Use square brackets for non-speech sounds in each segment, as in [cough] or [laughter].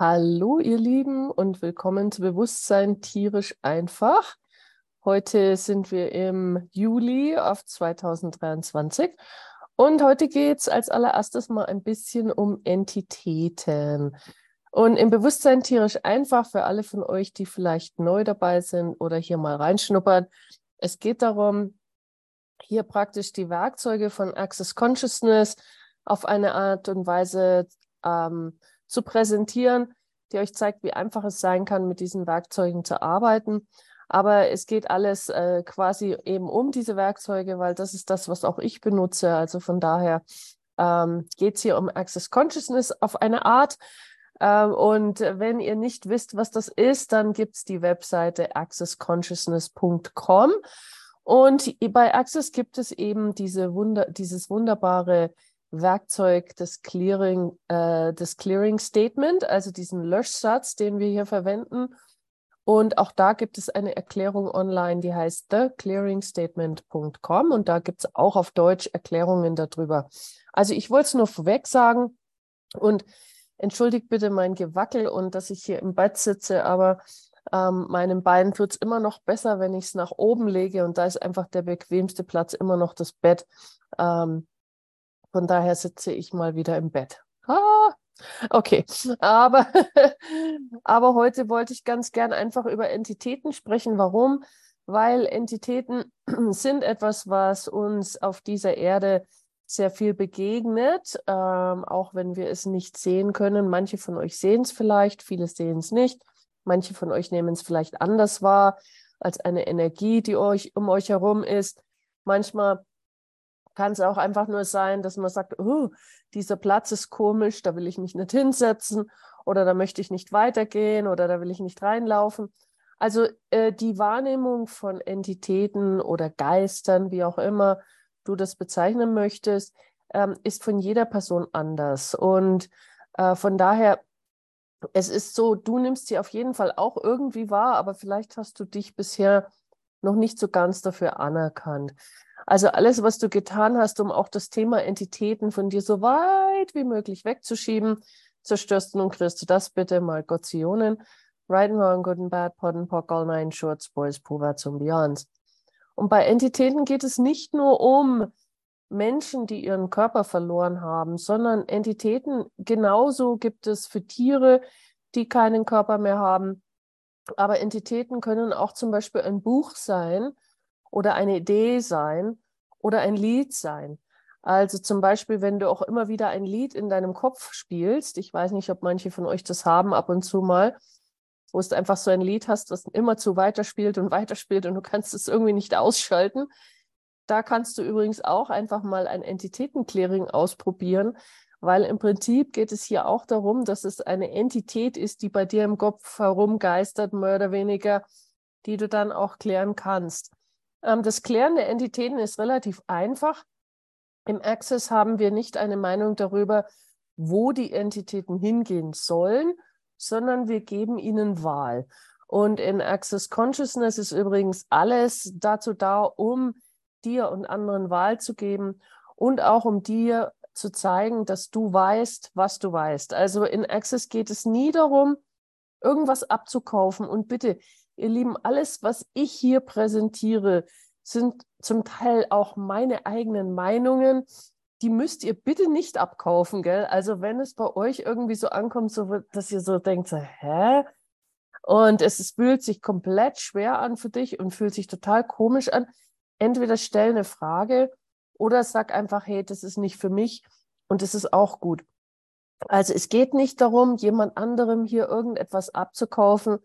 Hallo, ihr Lieben, und willkommen zu Bewusstsein tierisch einfach. Heute sind wir im Juli auf 2023 und heute geht es als allererstes mal ein bisschen um Entitäten. Und im Bewusstsein tierisch einfach für alle von euch, die vielleicht neu dabei sind oder hier mal reinschnuppern. Es geht darum, hier praktisch die Werkzeuge von Access Consciousness auf eine Art und Weise ähm, zu präsentieren, die euch zeigt, wie einfach es sein kann, mit diesen Werkzeugen zu arbeiten. Aber es geht alles äh, quasi eben um diese Werkzeuge, weil das ist das, was auch ich benutze. Also von daher ähm, geht es hier um Access Consciousness auf eine Art. Ähm, und wenn ihr nicht wisst, was das ist, dann gibt es die Webseite accessconsciousness.com. Und bei Access gibt es eben diese Wunder, dieses wunderbare Werkzeug des Clearing, äh, des Clearing Statement, also diesen Löschsatz, den wir hier verwenden. Und auch da gibt es eine Erklärung online, die heißt theclearingstatement.com und da gibt es auch auf Deutsch Erklärungen darüber. Also ich wollte es nur vorweg sagen und entschuldigt bitte mein Gewackel und dass ich hier im Bett sitze, aber ähm, meinem Bein tut es immer noch besser, wenn ich es nach oben lege und da ist einfach der bequemste Platz immer noch das Bett. Ähm, von daher sitze ich mal wieder im Bett. Ah, okay, aber, [laughs] aber heute wollte ich ganz gern einfach über Entitäten sprechen. Warum? Weil Entitäten [clears throat] sind etwas, was uns auf dieser Erde sehr viel begegnet, ähm, auch wenn wir es nicht sehen können. Manche von euch sehen es vielleicht, viele sehen es nicht. Manche von euch nehmen es vielleicht anders wahr als eine Energie, die euch um euch herum ist. Manchmal kann es auch einfach nur sein, dass man sagt, oh, dieser Platz ist komisch, da will ich mich nicht hinsetzen oder da möchte ich nicht weitergehen oder da will ich nicht reinlaufen. Also äh, die Wahrnehmung von Entitäten oder Geistern, wie auch immer du das bezeichnen möchtest, ähm, ist von jeder Person anders. Und äh, von daher, es ist so, du nimmst sie auf jeden Fall auch irgendwie wahr, aber vielleicht hast du dich bisher noch nicht so ganz dafür anerkannt. Also alles, was du getan hast, um auch das Thema Entitäten von dir so weit wie möglich wegzuschieben, zerstörst du nun kriegst du das bitte mal Gottionen. Right and wrong, good and bad, pod and pock, all nine shorts, boys, puberts und beyonds. Und bei Entitäten geht es nicht nur um Menschen, die ihren Körper verloren haben, sondern Entitäten genauso gibt es für Tiere, die keinen Körper mehr haben. Aber Entitäten können auch zum Beispiel ein Buch sein, oder eine Idee sein oder ein Lied sein. Also zum Beispiel, wenn du auch immer wieder ein Lied in deinem Kopf spielst, ich weiß nicht, ob manche von euch das haben ab und zu mal, wo du einfach so ein Lied hast, das immer zu weiterspielt und [laughs] weiterspielt und du kannst es irgendwie nicht ausschalten. Da kannst du übrigens auch einfach mal ein Entitätenclearing ausprobieren, weil im Prinzip geht es hier auch darum, dass es eine Entität ist, die bei dir im Kopf herumgeistert, mehr oder weniger, die du dann auch klären kannst. Ähm, das Klären der Entitäten ist relativ einfach. Im Access haben wir nicht eine Meinung darüber, wo die Entitäten hingehen sollen, sondern wir geben ihnen Wahl. Und in Access Consciousness ist übrigens alles dazu da, um dir und anderen Wahl zu geben und auch um dir zu zeigen, dass du weißt, was du weißt. Also in Access geht es nie darum, irgendwas abzukaufen. Und bitte, Ihr Lieben, alles, was ich hier präsentiere, sind zum Teil auch meine eigenen Meinungen. Die müsst ihr bitte nicht abkaufen, gell? Also wenn es bei euch irgendwie so ankommt, so, dass ihr so denkt, so, hä? Und es, fühlt sich komplett schwer an für dich und fühlt sich total komisch an. Entweder stell eine Frage oder sag einfach, hey, das ist nicht für mich und das ist auch gut. Also es geht nicht darum, jemand anderem hier irgendetwas abzukaufen,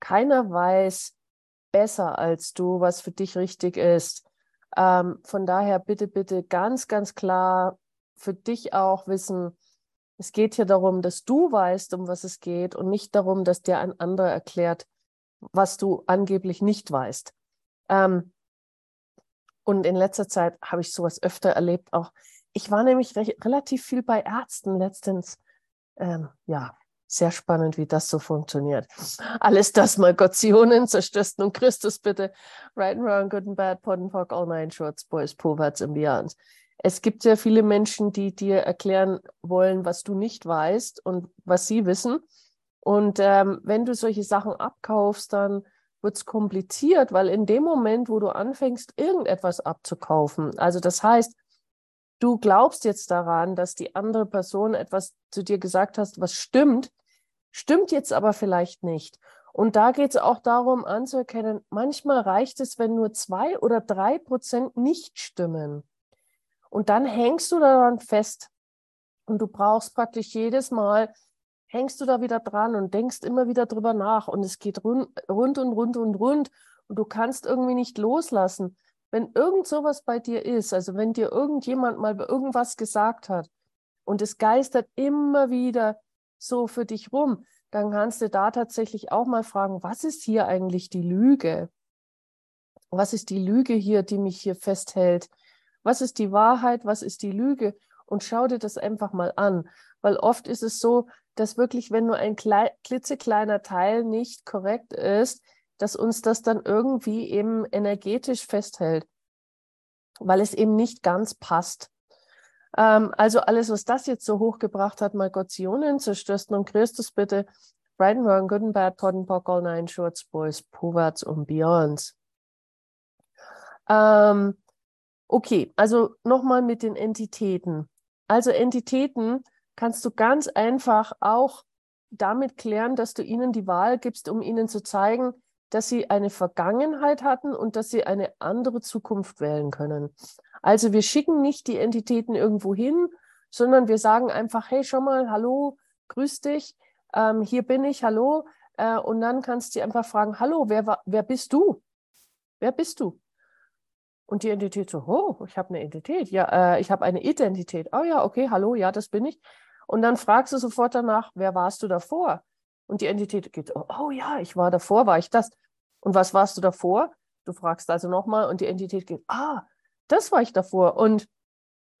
keiner weiß besser als du, was für dich richtig ist. Ähm, von daher bitte, bitte ganz, ganz klar für dich auch wissen, es geht hier darum, dass du weißt, um was es geht und nicht darum, dass dir ein anderer erklärt, was du angeblich nicht weißt. Ähm, und in letzter Zeit habe ich sowas öfter erlebt. Auch ich war nämlich relativ viel bei Ärzten letztens. Ähm, ja, sehr spannend, wie das so funktioniert. Alles das mal Gottsionen, zerstörst nun Christus bitte. Right and wrong, good and bad, pot and pock, all nine shorts, boys, poverts and beyond. Es gibt sehr viele Menschen, die dir erklären wollen, was du nicht weißt und was sie wissen. Und ähm, wenn du solche Sachen abkaufst, dann wird es kompliziert, weil in dem Moment, wo du anfängst, irgendetwas abzukaufen, also das heißt, du glaubst jetzt daran, dass die andere Person etwas zu dir gesagt hast, was stimmt, stimmt jetzt aber vielleicht nicht. Und da geht es auch darum anzuerkennen, manchmal reicht es, wenn nur zwei oder drei Prozent nicht stimmen. Und dann hängst du daran fest. Und du brauchst praktisch jedes Mal, hängst du da wieder dran und denkst immer wieder drüber nach. Und es geht rund, rund und rund und rund. Und du kannst irgendwie nicht loslassen. Wenn irgend sowas bei dir ist, also wenn dir irgendjemand mal irgendwas gesagt hat und es geistert immer wieder so für dich rum, dann kannst du da tatsächlich auch mal fragen, was ist hier eigentlich die Lüge? Was ist die Lüge hier, die mich hier festhält? Was ist die Wahrheit? Was ist die Lüge? Und schau dir das einfach mal an. Weil oft ist es so, dass wirklich, wenn nur ein klitzekleiner Teil nicht korrekt ist, dass uns das dann irgendwie eben energetisch festhält, weil es eben nicht ganz passt. Ähm, also alles, was das jetzt so hochgebracht hat, mal Gottsionen, zerstörst nun Christus bitte, Right and Wrong, Good and Bad, Pod and Pock, All Nine Shorts, Boys, Poverts und Beyonds. Ähm, okay, also nochmal mit den Entitäten. Also Entitäten kannst du ganz einfach auch damit klären, dass du ihnen die Wahl gibst, um ihnen zu zeigen, dass sie eine Vergangenheit hatten und dass sie eine andere Zukunft wählen können. Also wir schicken nicht die Entitäten irgendwo hin, sondern wir sagen einfach, hey, schau mal, hallo, grüß dich, ähm, hier bin ich, hallo. Äh, und dann kannst du einfach fragen, hallo, wer, wer bist du? Wer bist du? Und die Entität so, oh, ich habe eine Identität. Ja, äh, ich habe eine Identität. Oh ja, okay, hallo, ja, das bin ich. Und dann fragst du sofort danach, wer warst du davor? Und die Entität geht, oh, oh ja, ich war davor, war ich das. Und was warst du davor? Du fragst also nochmal und die Entität geht, ah, das war ich davor. Und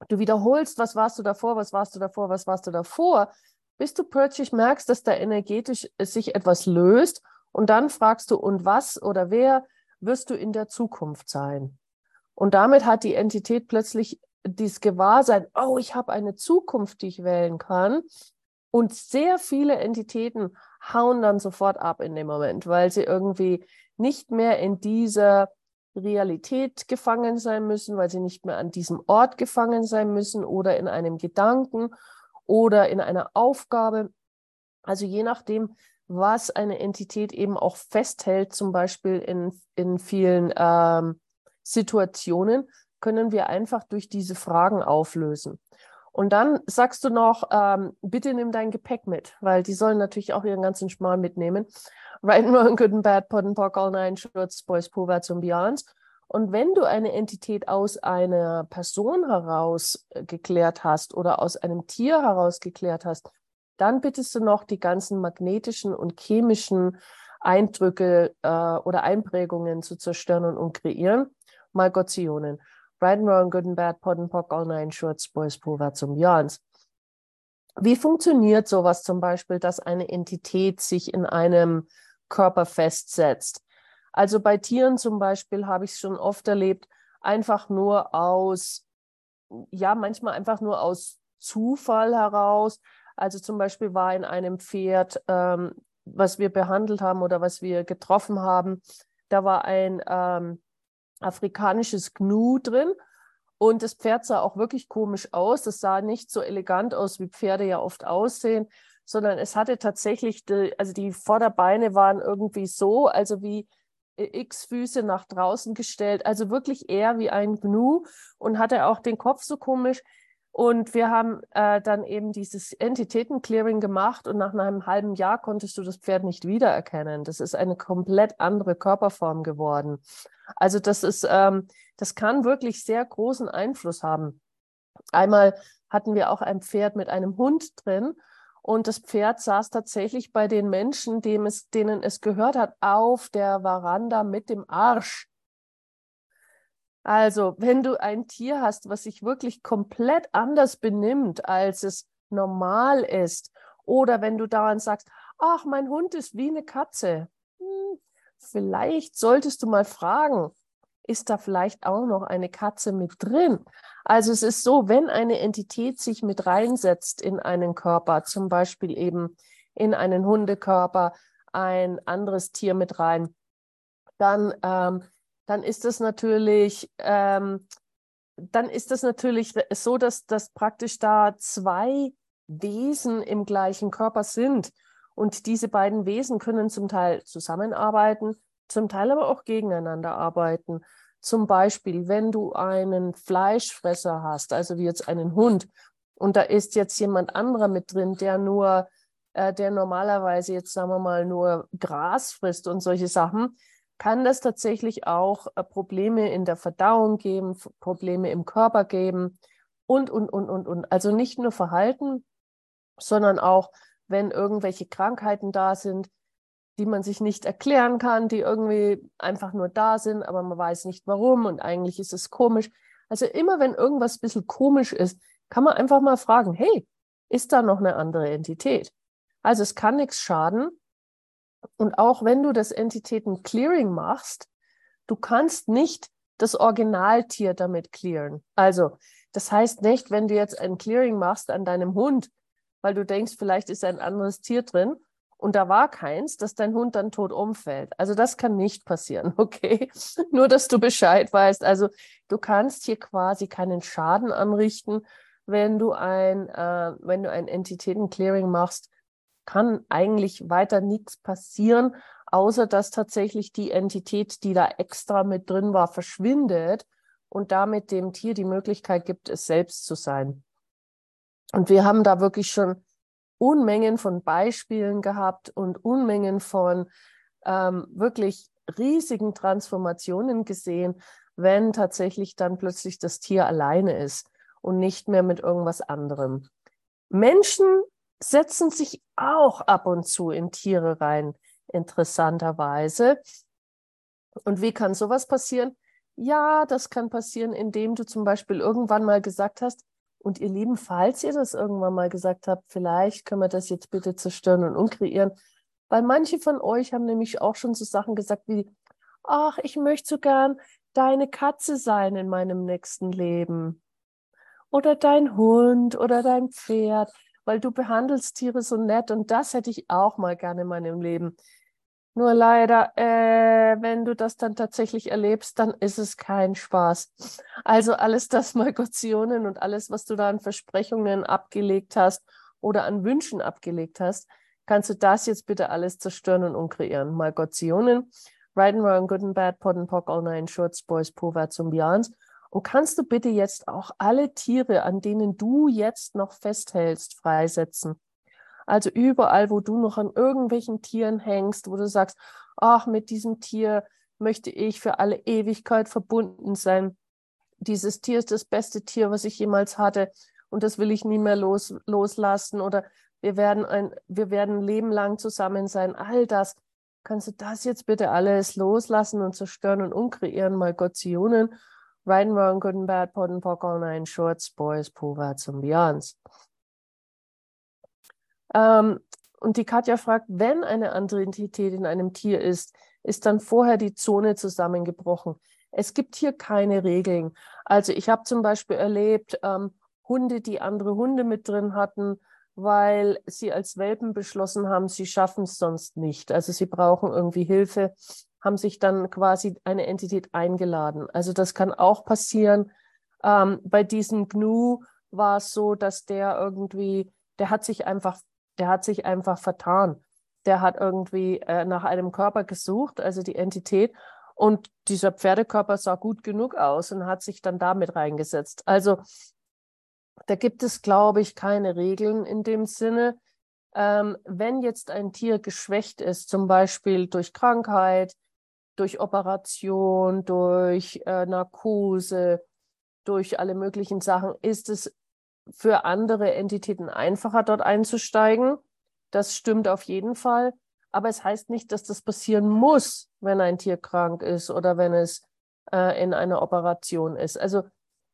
du wiederholst, was warst du davor, was warst du davor, was warst du davor, bis du plötzlich merkst, dass da energetisch sich etwas löst. Und dann fragst du, und was oder wer wirst du in der Zukunft sein? Und damit hat die Entität plötzlich dieses Gewahrsein, oh, ich habe eine Zukunft, die ich wählen kann. Und sehr viele Entitäten hauen dann sofort ab in dem Moment, weil sie irgendwie nicht mehr in dieser Realität gefangen sein müssen, weil sie nicht mehr an diesem Ort gefangen sein müssen oder in einem Gedanken oder in einer Aufgabe. Also je nachdem, was eine Entität eben auch festhält, zum Beispiel in, in vielen ähm, Situationen, können wir einfach durch diese Fragen auflösen. Und dann sagst du noch, ähm, bitte nimm dein Gepäck mit, weil die sollen natürlich auch ihren ganzen Schmarrn mitnehmen. [laughs] Right and Wrong, Good and Bad, Pod and Pock, All Nine Shorts, Boys, Poverts und Beyonds. Und wenn du eine Entität aus einer Person heraus äh, geklärt hast oder aus einem Tier heraus geklärt hast, dann bittest du noch die ganzen magnetischen und chemischen Eindrücke äh, oder Einprägungen zu zerstören und, kreieren. Malgozionen. Right and Wrong, Good and Bad, Pod and Pock, All Nine Shorts, Boys, Poverts und Beyonds. Wie funktioniert sowas zum Beispiel, dass eine Entität sich in einem Körper festsetzt? Also bei Tieren zum Beispiel habe ich es schon oft erlebt, einfach nur aus, ja, manchmal einfach nur aus Zufall heraus. Also zum Beispiel war in einem Pferd, ähm, was wir behandelt haben oder was wir getroffen haben, da war ein ähm, afrikanisches Gnu drin. Und das Pferd sah auch wirklich komisch aus. Das sah nicht so elegant aus, wie Pferde ja oft aussehen, sondern es hatte tatsächlich, die, also die Vorderbeine waren irgendwie so, also wie x Füße nach draußen gestellt, also wirklich eher wie ein Gnu und hatte auch den Kopf so komisch. Und wir haben äh, dann eben dieses Entitäten-Clearing gemacht und nach einem halben Jahr konntest du das Pferd nicht wiedererkennen. Das ist eine komplett andere Körperform geworden. Also das ist, ähm, das kann wirklich sehr großen Einfluss haben. Einmal hatten wir auch ein Pferd mit einem Hund drin und das Pferd saß tatsächlich bei den Menschen, es, denen es gehört hat, auf der Veranda mit dem Arsch. Also, wenn du ein Tier hast, was sich wirklich komplett anders benimmt, als es normal ist, oder wenn du dauernd sagst, ach, mein Hund ist wie eine Katze, hm, vielleicht solltest du mal fragen, ist da vielleicht auch noch eine Katze mit drin? Also es ist so, wenn eine Entität sich mit reinsetzt in einen Körper, zum Beispiel eben in einen Hundekörper ein anderes Tier mit rein, dann, ähm, dann ist es natürlich, ähm, dann ist es natürlich so, dass, dass praktisch da zwei Wesen im gleichen Körper sind. Und diese beiden Wesen können zum Teil zusammenarbeiten, zum Teil aber auch gegeneinander arbeiten. Zum Beispiel, wenn du einen Fleischfresser hast, also wie jetzt einen Hund, und da ist jetzt jemand anderer mit drin, der nur, äh, der normalerweise jetzt, sagen wir mal, nur Gras frisst und solche Sachen, kann das tatsächlich auch äh, Probleme in der Verdauung geben, Probleme im Körper geben und, und, und, und, und. Also nicht nur Verhalten, sondern auch, wenn irgendwelche Krankheiten da sind, die man sich nicht erklären kann, die irgendwie einfach nur da sind, aber man weiß nicht warum und eigentlich ist es komisch. Also immer wenn irgendwas ein bisschen komisch ist, kann man einfach mal fragen, hey, ist da noch eine andere Entität? Also es kann nichts schaden. Und auch wenn du das Entitäten-Clearing machst, du kannst nicht das Originaltier damit clearen. Also das heißt nicht, wenn du jetzt ein Clearing machst an deinem Hund, weil du denkst, vielleicht ist ein anderes Tier drin und da war keins, dass dein Hund dann tot umfällt. Also das kann nicht passieren, [laughs] okay? Nur, dass du Bescheid weißt. Also du kannst hier quasi keinen Schaden anrichten, wenn du ein, äh, wenn du ein Entitäten-Clearing machst, kann eigentlich weiter nichts passieren, außer dass tatsächlich die Entität, die da extra mit drin war, verschwindet und damit dem Tier die Möglichkeit gibt, es selbst zu sein. Und wir haben da wirklich schon Unmengen von Beispielen gehabt und Unmengen von ähm, wirklich riesigen Transformationen gesehen, wenn tatsächlich dann plötzlich das Tier alleine ist und nicht mehr mit irgendwas anderem. Menschen setzen sich auch ab und zu in Tiere rein, interessanterweise. Und wie kann sowas passieren? Ja, das kann passieren, indem du zum Beispiel irgendwann mal gesagt hast, und ihr Lieben, falls ihr das irgendwann mal gesagt habt, vielleicht können wir das jetzt bitte zerstören und umkreieren, weil manche von euch haben nämlich auch schon so Sachen gesagt wie, ach, ich möchte so gern deine Katze sein in meinem nächsten Leben. Oder dein Hund oder dein Pferd, weil du behandelst Tiere so nett und das hätte ich auch mal gerne in meinem Leben. Nur leider, äh, wenn du das dann tatsächlich erlebst, dann ist es kein Spaß. Also alles das Malgotionen und alles, was du da an Versprechungen abgelegt hast oder an Wünschen abgelegt hast, kannst du das jetzt bitte alles zerstören und umkreieren. Malgotionen, Right and Wrong, Good and Bad, Pod and Pock, All Nine Shorts, Boys, Povats und Beyonds. Und kannst du bitte jetzt auch alle Tiere, an denen du jetzt noch festhältst, freisetzen? Also überall, wo du noch an irgendwelchen Tieren hängst, wo du sagst, ach, mit diesem Tier möchte ich für alle Ewigkeit verbunden sein. Dieses Tier ist das beste Tier, was ich jemals hatte und das will ich nie mehr los, loslassen oder wir werden ein, wir werden ein Leben lang zusammen sein. All das. Kannst du das jetzt bitte alles loslassen und zerstören und umkreieren, mal Gottionen? Right and Wrong, Good and Bad, Pod and Pock, All Nine Shorts, Boys, Povats und Beyonds. Ähm, und die Katja fragt, wenn eine andere Entität in einem Tier ist, ist dann vorher die Zone zusammengebrochen. Es gibt hier keine Regeln. Also ich habe zum Beispiel erlebt, ähm, Hunde, die andere Hunde mit drin hatten, weil sie als Welpen beschlossen haben, sie schaffen es sonst nicht. Also sie brauchen irgendwie Hilfe, haben sich dann quasi eine Entität eingeladen. Also das kann auch passieren. Ähm, bei diesem Gnu war es so, dass der irgendwie, der hat sich einfach der hat sich einfach vertan. Der hat irgendwie äh, nach einem Körper gesucht, also die Entität, und dieser Pferdekörper sah gut genug aus und hat sich dann damit reingesetzt. Also da gibt es, glaube ich, keine Regeln in dem Sinne. Ähm, wenn jetzt ein Tier geschwächt ist, zum Beispiel durch Krankheit, durch Operation, durch äh, Narkose, durch alle möglichen Sachen, ist es für andere Entitäten einfacher, dort einzusteigen. Das stimmt auf jeden Fall. Aber es heißt nicht, dass das passieren muss, wenn ein Tier krank ist oder wenn es äh, in einer Operation ist. Also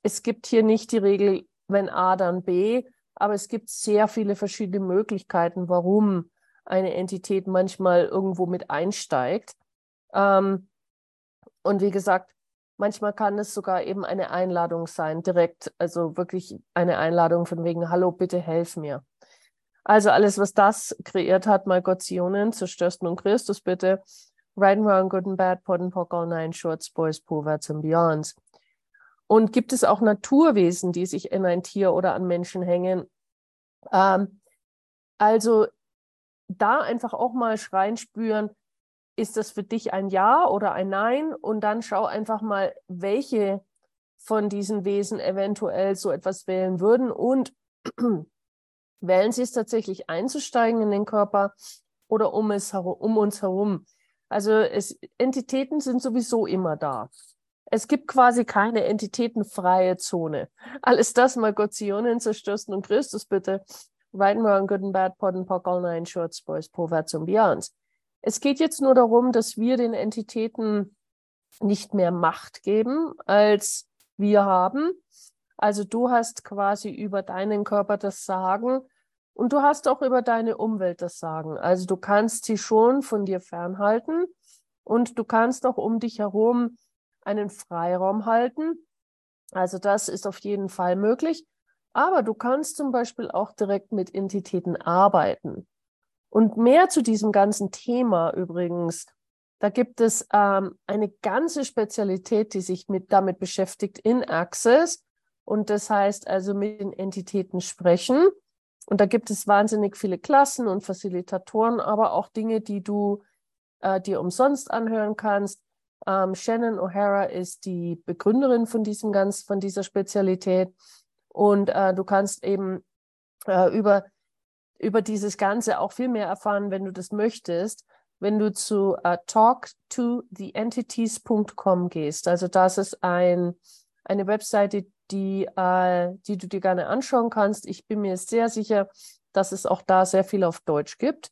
es gibt hier nicht die Regel, wenn A, dann B, aber es gibt sehr viele verschiedene Möglichkeiten, warum eine Entität manchmal irgendwo mit einsteigt. Ähm, und wie gesagt, Manchmal kann es sogar eben eine Einladung sein, direkt, also wirklich eine Einladung von wegen, hallo, bitte helf mir. Also alles, was das kreiert hat, Malgotionen, zerstörst nun Christus bitte. Right and Wrong, Good and Bad, Pot and Pock, All Nine, Shorts, Boys, Poverts and Beyonds. Und gibt es auch Naturwesen, die sich in ein Tier oder an Menschen hängen? Ähm, also da einfach auch mal schreien spüren, ist das für dich ein Ja oder ein Nein? Und dann schau einfach mal, welche von diesen Wesen eventuell so etwas wählen würden und [clears throat] wählen sie es tatsächlich einzusteigen in den Körper oder um, es um uns herum. Also es, Entitäten sind sowieso immer da. Es gibt quasi keine entitätenfreie Zone. [laughs] Alles das, mal Gottzionen, Zerstörsten und Christus bitte. Right and Wrong, Good and Bad, Pot and Pock, All Nine, Shorts, Boys, Poverts und Beyonds. Es geht jetzt nur darum, dass wir den Entitäten nicht mehr Macht geben, als wir haben. Also du hast quasi über deinen Körper das Sagen und du hast auch über deine Umwelt das Sagen. Also du kannst sie schon von dir fernhalten und du kannst auch um dich herum einen Freiraum halten. Also das ist auf jeden Fall möglich. Aber du kannst zum Beispiel auch direkt mit Entitäten arbeiten. Und mehr zu diesem ganzen Thema übrigens, da gibt es ähm, eine ganze Spezialität, die sich mit, damit beschäftigt in Access. Und das heißt also mit den Entitäten sprechen. Und da gibt es wahnsinnig viele Klassen und Facilitatoren, aber auch Dinge, die du äh, dir umsonst anhören kannst. Ähm, Shannon O'Hara ist die Begründerin von diesem ganz, von dieser Spezialität. Und äh, du kannst eben äh, über, über dieses Ganze auch viel mehr erfahren, wenn du das möchtest, wenn du zu äh, talktotheentities.com gehst. Also das ist ein, eine Webseite, die, äh, die du dir gerne anschauen kannst. Ich bin mir sehr sicher, dass es auch da sehr viel auf Deutsch gibt.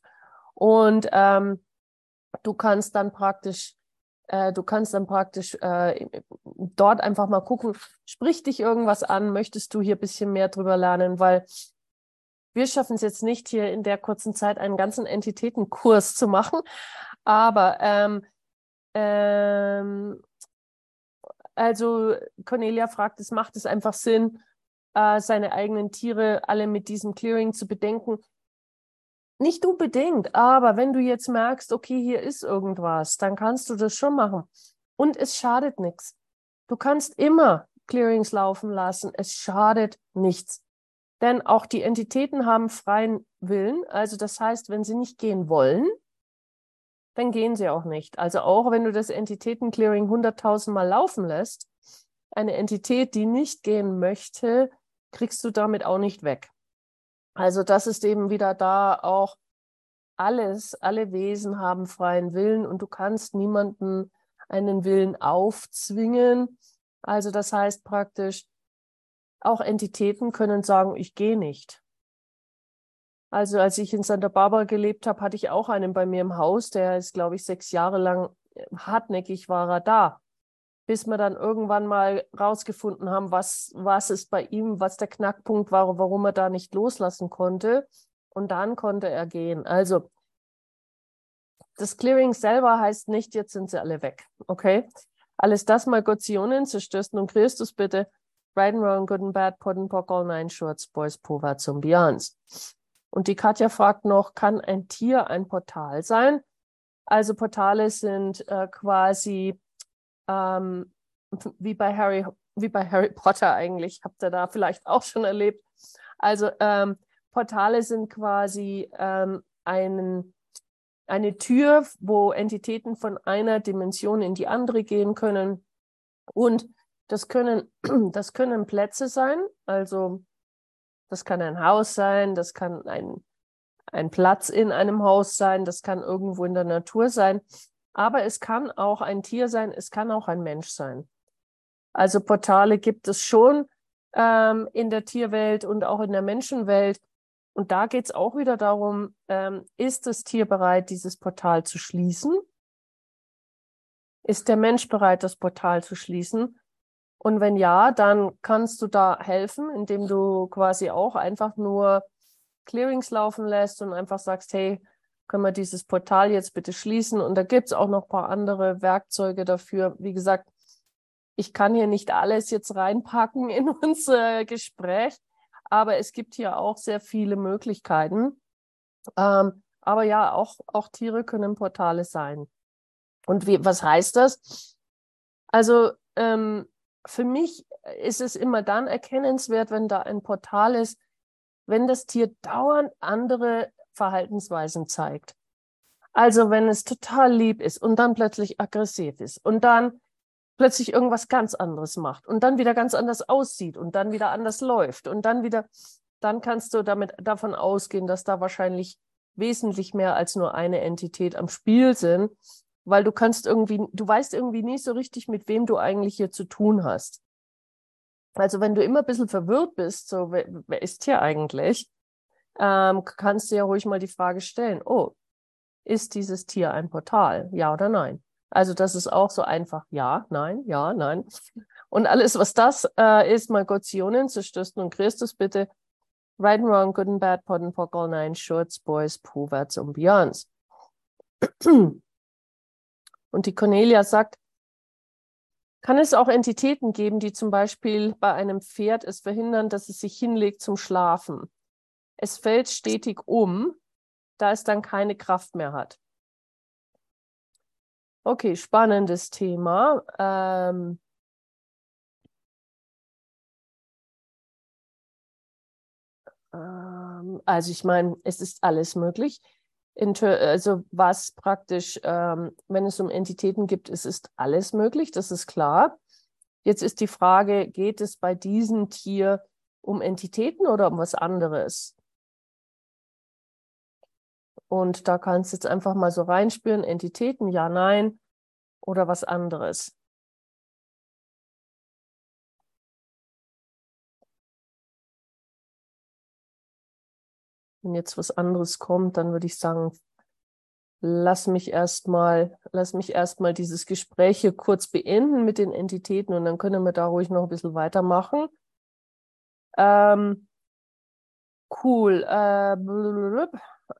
Und ähm, du kannst dann praktisch äh, du kannst dann praktisch äh, dort einfach mal gucken, spricht dich irgendwas an, möchtest du hier ein bisschen mehr drüber lernen, weil wir schaffen es jetzt nicht, hier in der kurzen Zeit einen ganzen Entitätenkurs zu machen, aber ähm, ähm, also Cornelia fragt, es macht es einfach Sinn, äh, seine eigenen Tiere alle mit diesem Clearing zu bedenken. Nicht unbedingt, aber wenn du jetzt merkst, okay, hier ist irgendwas, dann kannst du das schon machen. Und es schadet nichts. Du kannst immer Clearings laufen lassen. Es schadet nichts. Denn auch die Entitäten haben freien Willen. Also das heißt, wenn sie nicht gehen wollen, dann gehen sie auch nicht. Also auch wenn du das Entitätenclearing 100.000 Mal laufen lässt, eine Entität, die nicht gehen möchte, kriegst du damit auch nicht weg. Also das ist eben wieder da auch alles, alle Wesen haben freien Willen und du kannst niemanden einen Willen aufzwingen. Also das heißt praktisch, auch Entitäten können sagen, ich gehe nicht. Also als ich in Santa Barbara gelebt habe, hatte ich auch einen bei mir im Haus, der ist, glaube ich, sechs Jahre lang hartnäckig war er da bis wir dann irgendwann mal rausgefunden haben, was, was ist bei ihm, was der Knackpunkt war, warum er da nicht loslassen konnte. Und dann konnte er gehen. Also das Clearing selber heißt nicht, jetzt sind sie alle weg. Okay? Alles das mal Gottionen, zerstörst nun Christus bitte. Right and wrong, good and bad, pot and pock, all nine shorts, boys, pova, zombians. Und die Katja fragt noch, kann ein Tier ein Portal sein? Also Portale sind äh, quasi ähm, wie bei Harry, wie bei Harry Potter eigentlich, habt ihr da vielleicht auch schon erlebt. Also ähm, Portale sind quasi ähm, einen, eine Tür, wo Entitäten von einer Dimension in die andere gehen können. Und das können, [clears throat] das können Plätze sein, also das kann ein Haus sein, das kann ein, ein Platz in einem Haus sein, das kann irgendwo in der Natur sein. Aber es kann auch ein Tier sein, es kann auch ein Mensch sein. Also Portale gibt es schon ähm, in der Tierwelt und auch in der Menschenwelt. Und da geht es auch wieder darum, ähm, ist das Tier bereit, dieses Portal zu schließen? Ist der Mensch bereit, das Portal zu schließen? Und wenn ja, dann kannst du da helfen, indem du quasi auch einfach nur Clearings laufen lässt und einfach sagst, hey, können wir dieses Portal jetzt bitte schließen. Und da gibt es auch noch ein paar andere Werkzeuge dafür. Wie gesagt, ich kann hier nicht alles jetzt reinpacken in [laughs] unser Gespräch, aber es gibt hier auch sehr viele Möglichkeiten. Ähm, aber ja, auch, auch Tiere können Portale sein. Und wie, was heißt das? Also ähm, für mich ist es immer dann erkennenswert, wenn da ein Portal ist, wenn das Tier dauernd andere Verhaltensweisen zeigt. Also wenn es total lieb ist und dann plötzlich aggressiv ist und dann plötzlich irgendwas ganz anderes macht und dann wieder ganz anders aussieht und dann wieder anders läuft und dann wieder, dann kannst du damit davon ausgehen, dass da wahrscheinlich wesentlich mehr als nur eine Entität am Spiel sind, weil du kannst irgendwie, du weißt irgendwie nie so richtig, mit wem du eigentlich hier zu tun hast. Also wenn du immer ein bisschen verwirrt bist, so wer, wer ist hier eigentlich, ähm, kannst du ja ruhig mal die Frage stellen, oh, ist dieses Tier ein Portal? Ja oder nein? Also das ist auch so einfach ja, nein, ja, nein. Und alles, was das äh, ist, Malgotionen, zerstörst und Christus bitte, right and wrong, good and bad, pot and pock, all nine, shorts, boys, Poverts und Beyonds. Und die Cornelia sagt, kann es auch Entitäten geben, die zum Beispiel bei einem Pferd es verhindern, dass es sich hinlegt zum Schlafen. Es fällt stetig um, da es dann keine Kraft mehr hat. Okay, spannendes Thema. Ähm, ähm, also ich meine, es ist alles möglich also was praktisch, ähm, wenn es um Entitäten gibt, es ist alles möglich, das ist klar. Jetzt ist die Frage, geht es bei diesem Tier um Entitäten oder um was anderes? Und da kannst du jetzt einfach mal so reinspüren, Entitäten, ja, nein, oder was anderes. Wenn jetzt was anderes kommt, dann würde ich sagen, lass mich erstmal, lass mich erstmal dieses Gespräch hier kurz beenden mit den Entitäten und dann können wir da ruhig noch ein bisschen weitermachen. Ähm, cool. Äh,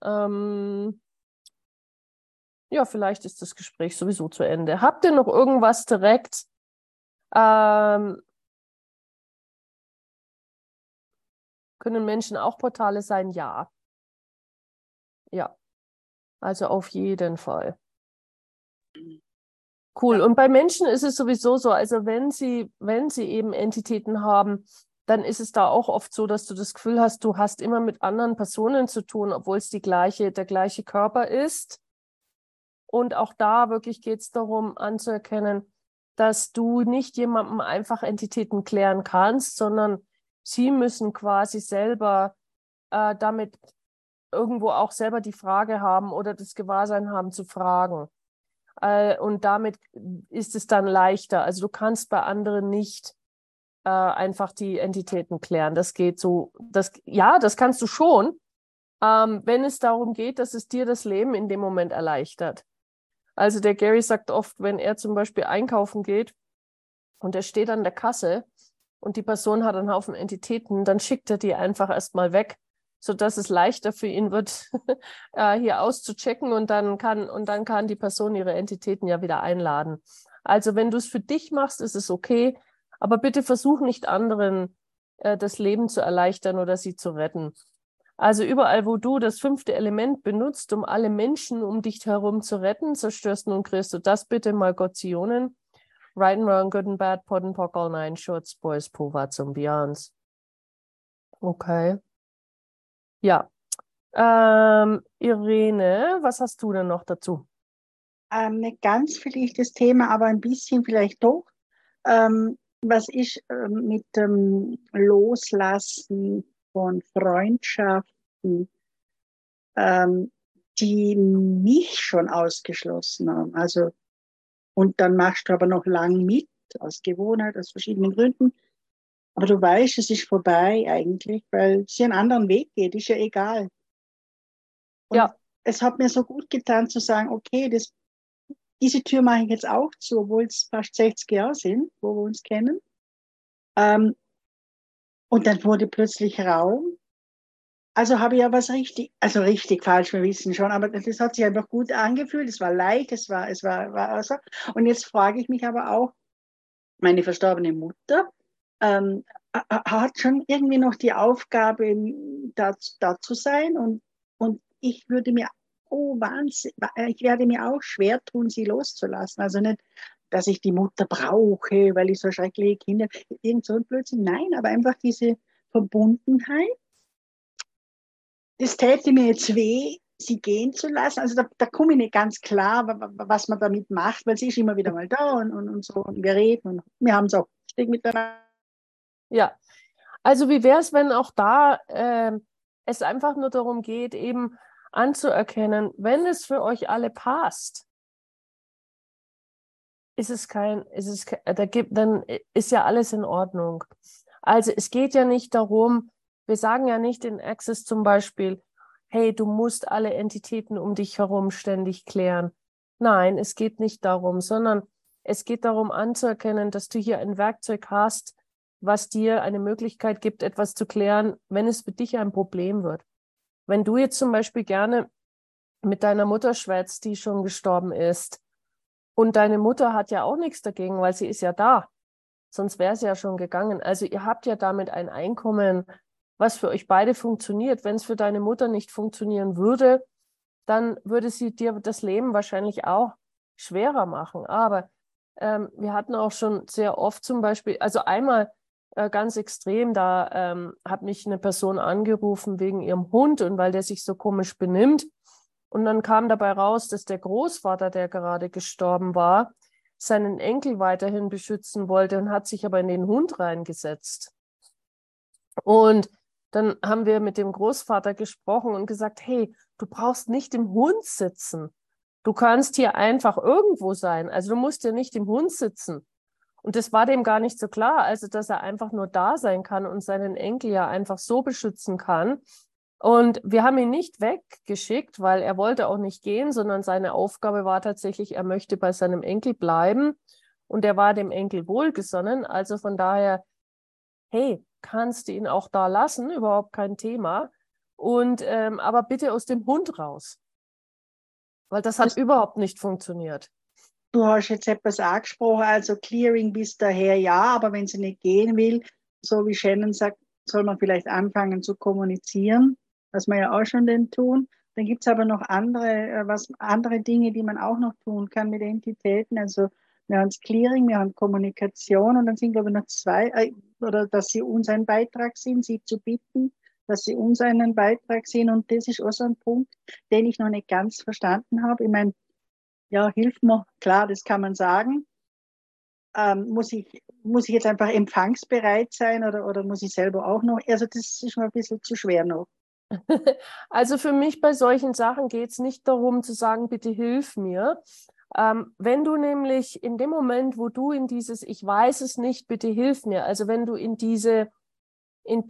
ähm, ja, vielleicht ist das Gespräch sowieso zu Ende. Habt ihr noch irgendwas direkt? Ähm, Können Menschen auch Portale sein? Ja. Ja. Also auf jeden Fall. Cool. Und bei Menschen ist es sowieso so, also wenn sie, wenn sie eben Entitäten haben, dann ist es da auch oft so, dass du das Gefühl hast, du hast immer mit anderen Personen zu tun, obwohl es die gleiche, der gleiche Körper ist. Und auch da wirklich geht es darum anzuerkennen, dass du nicht jemandem einfach Entitäten klären kannst, sondern sie müssen quasi selber äh, damit irgendwo auch selber die Frage haben oder das Gewahrsein haben zu fragen. Äh, und damit ist es dann leichter. Also du kannst bei anderen nicht äh, einfach die Entitäten klären. Das geht so, das, ja, das kannst du schon, ähm, wenn es darum geht, dass es dir das Leben in dem Moment erleichtert. Also der Gary sagt oft, wenn er zum Beispiel einkaufen geht und er steht an der Kasse und die Person hat einen Haufen Entitäten, dann schickt er die einfach erstmal weg, sodass es leichter für ihn wird, [laughs] äh, hier auszuchecken und dann kann, und dann kann die Person ihre Entitäten ja wieder einladen. Also wenn du es für dich machst, ist es okay, aber bitte versuch nicht anderen äh, das Leben zu erleichtern oder sie zu retten. Also überall, wo du das fünfte Element benutzt, um alle Menschen um dich herum zu retten, zerstörst nun Christus. Das bitte mal Gott Zionen. Right and Wrong, Good and Bad, Pod and Pock, All Nine, Shorts, Boys, Povats und Beyonds. Okay. Ja. Ähm, Irene, was hast du denn noch dazu? Ähm, nicht ganz vielleicht das Thema, aber ein bisschen vielleicht doch. Ähm, was ich ähm, mit dem Loslassen von Freundschaften, ähm, die mich schon ausgeschlossen haben. Also und dann machst du aber noch lang mit, aus Gewohnheit, aus verschiedenen Gründen. Aber du weißt, es ist vorbei eigentlich, weil es einen anderen Weg geht, ist ja egal. Und ja. es hat mir so gut getan zu sagen, okay, das, diese Tür mache ich jetzt auch zu, obwohl es fast 60 Jahre sind, wo wir uns kennen. Ähm, und dann wurde plötzlich Raum also habe ich ja was richtig, also richtig falsch, wir wissen schon, aber das hat sich einfach gut angefühlt, es war leicht, es war, es war, war also. Und jetzt frage ich mich aber auch, meine verstorbene Mutter ähm, hat schon irgendwie noch die Aufgabe, da, da zu sein und, und ich würde mir, oh Wahnsinn, ich werde mir auch schwer tun, sie loszulassen. Also nicht, dass ich die Mutter brauche, weil ich so schreckliche Kinder, irgend so ein Blödsinn. Nein, aber einfach diese Verbundenheit. Das täte mir jetzt weh, sie gehen zu lassen. Also da, da komme ich nicht ganz klar, was man damit macht, weil sie ist immer wieder mal da und, und, und so und wir reden und wir haben es auch ständig miteinander. Ja, also wie wäre es, wenn auch da äh, es einfach nur darum geht, eben anzuerkennen, wenn es für euch alle passt, ist es kein, ist es, da gibt, dann ist ja alles in Ordnung. Also es geht ja nicht darum, wir sagen ja nicht in Access zum Beispiel, hey, du musst alle Entitäten um dich herum ständig klären. Nein, es geht nicht darum, sondern es geht darum anzuerkennen, dass du hier ein Werkzeug hast, was dir eine Möglichkeit gibt, etwas zu klären, wenn es für dich ein Problem wird. Wenn du jetzt zum Beispiel gerne mit deiner Mutter schwätzt, die schon gestorben ist, und deine Mutter hat ja auch nichts dagegen, weil sie ist ja da. Sonst wäre sie ja schon gegangen. Also ihr habt ja damit ein Einkommen, was für euch beide funktioniert. Wenn es für deine Mutter nicht funktionieren würde, dann würde sie dir das Leben wahrscheinlich auch schwerer machen. Aber ähm, wir hatten auch schon sehr oft zum Beispiel, also einmal äh, ganz extrem, da ähm, hat mich eine Person angerufen wegen ihrem Hund und weil der sich so komisch benimmt. Und dann kam dabei raus, dass der Großvater, der gerade gestorben war, seinen Enkel weiterhin beschützen wollte und hat sich aber in den Hund reingesetzt. Und dann haben wir mit dem Großvater gesprochen und gesagt, hey, du brauchst nicht im Hund sitzen. Du kannst hier einfach irgendwo sein. Also du musst ja nicht im Hund sitzen. Und das war dem gar nicht so klar, also dass er einfach nur da sein kann und seinen Enkel ja einfach so beschützen kann. Und wir haben ihn nicht weggeschickt, weil er wollte auch nicht gehen, sondern seine Aufgabe war tatsächlich, er möchte bei seinem Enkel bleiben. Und er war dem Enkel wohlgesonnen. Also von daher, hey, kannst du ihn auch da lassen, überhaupt kein Thema. Und ähm, aber bitte aus dem Hund raus. Weil das hat das, überhaupt nicht funktioniert. Du hast jetzt etwas angesprochen, also Clearing bis daher ja, aber wenn sie nicht gehen will, so wie Shannon sagt, soll man vielleicht anfangen zu kommunizieren, was wir ja auch schon denn tun. Dann gibt es aber noch andere, äh, was, andere Dinge, die man auch noch tun kann mit Entitäten. Also wir haben das Clearing, wir haben Kommunikation und dann sind, glaube ich, noch zwei, äh, oder dass sie uns ein Beitrag sind, sie zu bitten, dass sie uns einen Beitrag sind. Und das ist auch so ein Punkt, den ich noch nicht ganz verstanden habe. Ich meine, ja, hilft mir, klar, das kann man sagen. Ähm, muss, ich, muss ich jetzt einfach empfangsbereit sein oder, oder muss ich selber auch noch? Also das ist mir ein bisschen zu schwer noch. [laughs] Also für mich bei solchen Sachen geht es nicht darum zu sagen, bitte hilf mir, ähm, wenn du nämlich in dem Moment, wo du in dieses Ich weiß es nicht, bitte hilf mir, also wenn du in diese, in,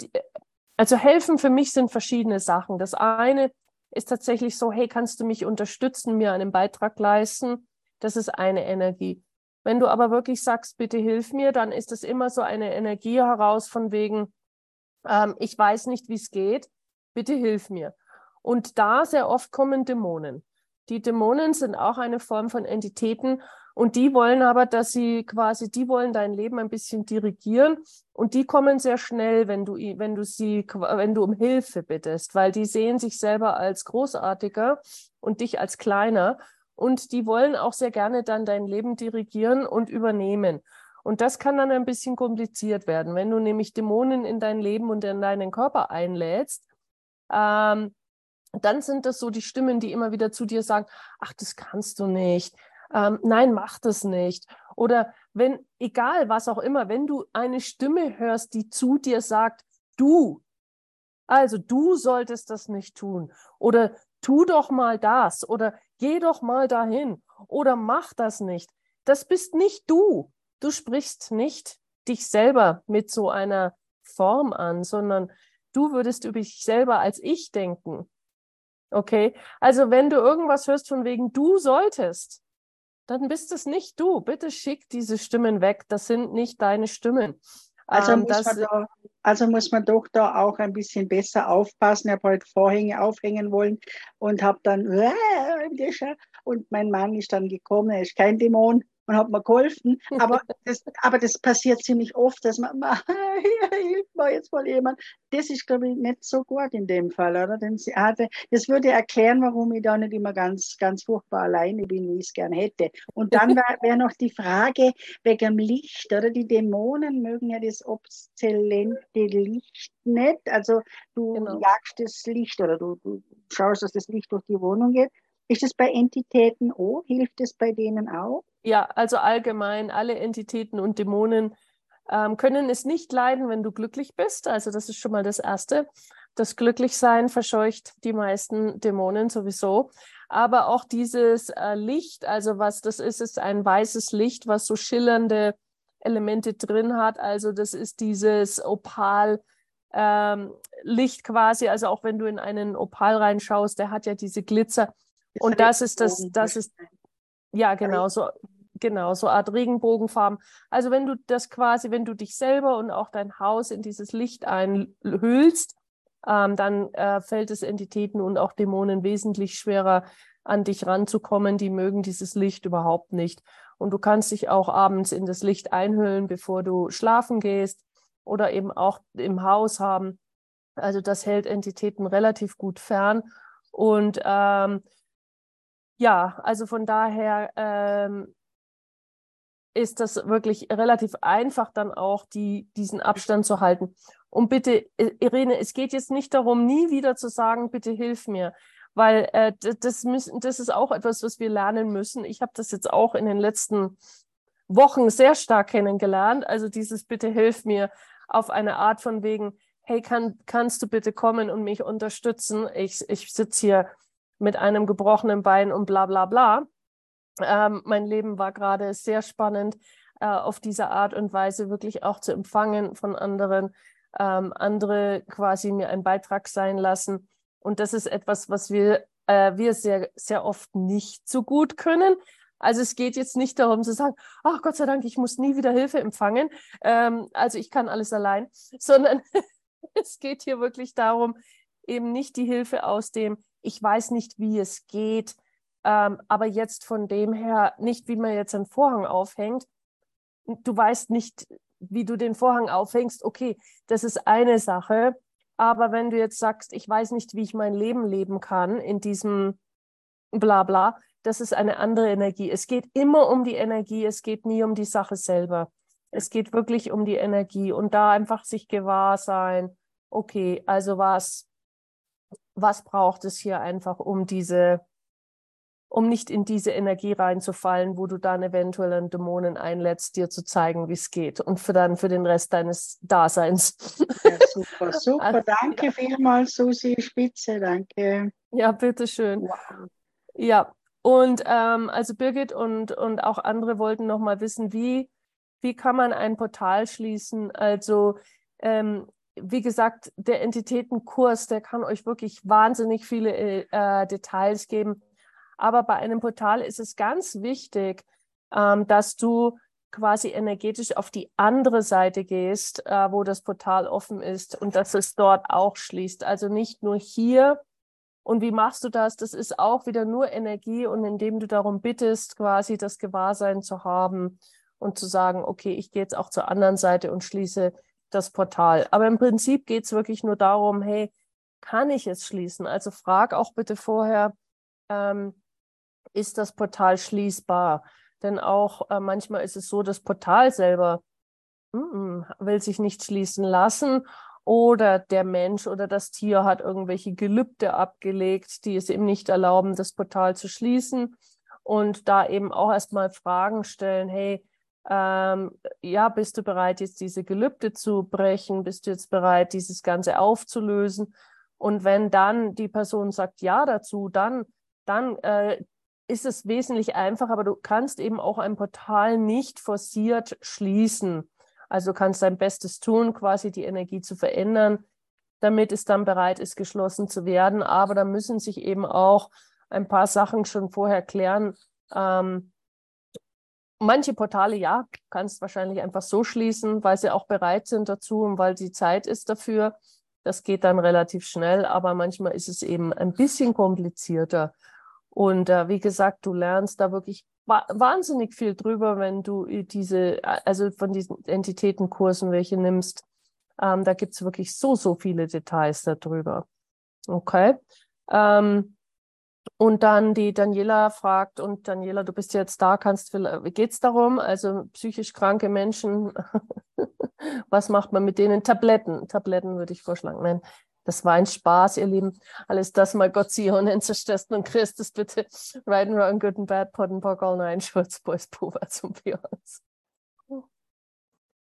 also helfen für mich sind verschiedene Sachen. Das eine ist tatsächlich so, hey, kannst du mich unterstützen, mir einen Beitrag leisten? Das ist eine Energie. Wenn du aber wirklich sagst, bitte hilf mir, dann ist das immer so eine Energie heraus von wegen, ähm, ich weiß nicht, wie es geht, bitte hilf mir. Und da sehr oft kommen Dämonen. Die Dämonen sind auch eine Form von Entitäten und die wollen aber, dass sie quasi, die wollen dein Leben ein bisschen dirigieren und die kommen sehr schnell, wenn du, wenn du sie, wenn du um Hilfe bittest, weil die sehen sich selber als großartiger und dich als kleiner und die wollen auch sehr gerne dann dein Leben dirigieren und übernehmen. Und das kann dann ein bisschen kompliziert werden, wenn du nämlich Dämonen in dein Leben und in deinen Körper einlädst. Ähm, dann sind das so die Stimmen, die immer wieder zu dir sagen, ach, das kannst du nicht. Ähm, nein, mach das nicht. Oder wenn, egal was auch immer, wenn du eine Stimme hörst, die zu dir sagt, du, also du solltest das nicht tun. Oder tu doch mal das. Oder geh doch mal dahin. Oder mach das nicht. Das bist nicht du. Du sprichst nicht dich selber mit so einer Form an, sondern du würdest über dich selber als ich denken. Okay, also wenn du irgendwas hörst von wegen du solltest, dann bist es nicht du. Bitte schick diese Stimmen weg. Das sind nicht deine Stimmen. Also, ähm, muss, man da, also muss man doch da auch ein bisschen besser aufpassen. Ich habe heute Vorhänge aufhängen wollen und habe dann [laughs] und mein Mann ist dann gekommen. Er ist kein Dämon, und hat mir geholfen. [laughs] Aber das, aber das passiert ziemlich oft, dass man, [laughs] hier hilft mir jetzt mal jemand. Das ist, glaube ich, nicht so gut in dem Fall, oder? Denn sie hatte, das würde erklären, warum ich da nicht immer ganz, ganz furchtbar alleine bin, wie ich es gerne hätte. Und dann wäre noch die Frage wegen dem Licht, oder? Die Dämonen mögen ja das obszellente Licht nicht. Also du genau. jagst das Licht oder du, du schaust, dass das Licht durch die Wohnung geht. Ist es bei Entitäten auch? Hilft es bei denen auch? Ja, also allgemein, alle Entitäten und Dämonen ähm, können es nicht leiden, wenn du glücklich bist. Also das ist schon mal das Erste. Das Glücklichsein verscheucht die meisten Dämonen sowieso. Aber auch dieses äh, Licht, also was das ist, ist ein weißes Licht, was so schillernde Elemente drin hat. Also das ist dieses Opal. Ähm, Licht quasi, also auch wenn du in einen Opal reinschaust, der hat ja diese Glitzer. Und das ist das, das ist, ja, genau, so, genau, so Art Regenbogenfarben. Also wenn du das quasi, wenn du dich selber und auch dein Haus in dieses Licht einhüllst, ähm, dann äh, fällt es Entitäten und auch Dämonen wesentlich schwerer, an dich ranzukommen. Die mögen dieses Licht überhaupt nicht. Und du kannst dich auch abends in das Licht einhüllen, bevor du schlafen gehst oder eben auch im Haus haben. Also das hält Entitäten relativ gut fern. Und ähm, ja, also von daher ähm, ist das wirklich relativ einfach, dann auch die, diesen Abstand zu halten. Und bitte, Irene, es geht jetzt nicht darum, nie wieder zu sagen, bitte hilf mir, weil äh, das, müssen, das ist auch etwas, was wir lernen müssen. Ich habe das jetzt auch in den letzten Wochen sehr stark kennengelernt. Also dieses bitte hilf mir auf eine Art von wegen, hey, kann, kannst du bitte kommen und mich unterstützen? Ich, ich sitze hier mit einem gebrochenen Bein und bla bla bla. Ähm, mein Leben war gerade sehr spannend, äh, auf diese Art und Weise wirklich auch zu empfangen von anderen, ähm, andere quasi mir einen Beitrag sein lassen. Und das ist etwas, was wir, äh, wir sehr, sehr oft nicht so gut können. Also es geht jetzt nicht darum zu sagen, ach Gott sei Dank, ich muss nie wieder Hilfe empfangen. Ähm, also ich kann alles allein, [laughs] sondern [laughs] es geht hier wirklich darum, eben nicht die Hilfe aus dem, ich weiß nicht, wie es geht, ähm, aber jetzt von dem her nicht, wie man jetzt einen Vorhang aufhängt. Du weißt nicht, wie du den Vorhang aufhängst. Okay, das ist eine Sache. Aber wenn du jetzt sagst, ich weiß nicht, wie ich mein Leben leben kann in diesem Blabla, das ist eine andere Energie. Es geht immer um die Energie, es geht nie um die Sache selber. Es geht wirklich um die Energie und da einfach sich gewahr sein, okay, also was was braucht es hier einfach, um diese, um nicht in diese Energie reinzufallen, wo du dann eventuell einen Dämonen einlädst, dir zu zeigen, wie es geht und für dann für den Rest deines Daseins. Ja, super, [laughs] super. Also, danke ja. vielmals, Susi Spitze, danke. Ja, bitteschön. Wow. Ja, und ähm, also Birgit und, und auch andere wollten noch mal wissen, wie, wie kann man ein Portal schließen? Also ähm, wie gesagt, der Entitätenkurs, der kann euch wirklich wahnsinnig viele äh, Details geben. Aber bei einem Portal ist es ganz wichtig, ähm, dass du quasi energetisch auf die andere Seite gehst, äh, wo das Portal offen ist und dass es dort auch schließt. Also nicht nur hier. Und wie machst du das? Das ist auch wieder nur Energie und indem du darum bittest, quasi das Gewahrsein zu haben und zu sagen, okay, ich gehe jetzt auch zur anderen Seite und schließe das Portal. Aber im Prinzip geht es wirklich nur darum, hey, kann ich es schließen? Also frag auch bitte vorher, ähm, ist das Portal schließbar? Denn auch äh, manchmal ist es so, das Portal selber mm -mm, will sich nicht schließen lassen oder der Mensch oder das Tier hat irgendwelche Gelübde abgelegt, die es ihm nicht erlauben, das Portal zu schließen. Und da eben auch erstmal Fragen stellen, hey, ähm, ja, bist du bereit, jetzt diese Gelübde zu brechen? Bist du jetzt bereit, dieses Ganze aufzulösen? Und wenn dann die Person sagt ja dazu, dann, dann äh, ist es wesentlich einfacher, aber du kannst eben auch ein Portal nicht forciert schließen. Also kannst dein Bestes tun, quasi die Energie zu verändern, damit es dann bereit ist, geschlossen zu werden. Aber da müssen sich eben auch ein paar Sachen schon vorher klären. Ähm, Manche Portale, ja, kannst wahrscheinlich einfach so schließen, weil sie auch bereit sind dazu und weil die Zeit ist dafür. Das geht dann relativ schnell, aber manchmal ist es eben ein bisschen komplizierter. Und äh, wie gesagt, du lernst da wirklich wa wahnsinnig viel drüber, wenn du diese, also von diesen Entitätenkursen welche nimmst. Ähm, da gibt es wirklich so, so viele Details darüber. Okay. Ähm, und dann die Daniela fragt, und Daniela, du bist jetzt da, kannst, wie geht es darum? Also psychisch kranke Menschen, [laughs] was macht man mit denen? Tabletten, Tabletten würde ich vorschlagen. Nein, das war ein Spaß, ihr Lieben. Alles das mal Gott sie und zerstörst und Christus bitte. Right and wrong, good and bad, pot and pock, all nine, Schurz, Boys, Pulver zum Beyonce.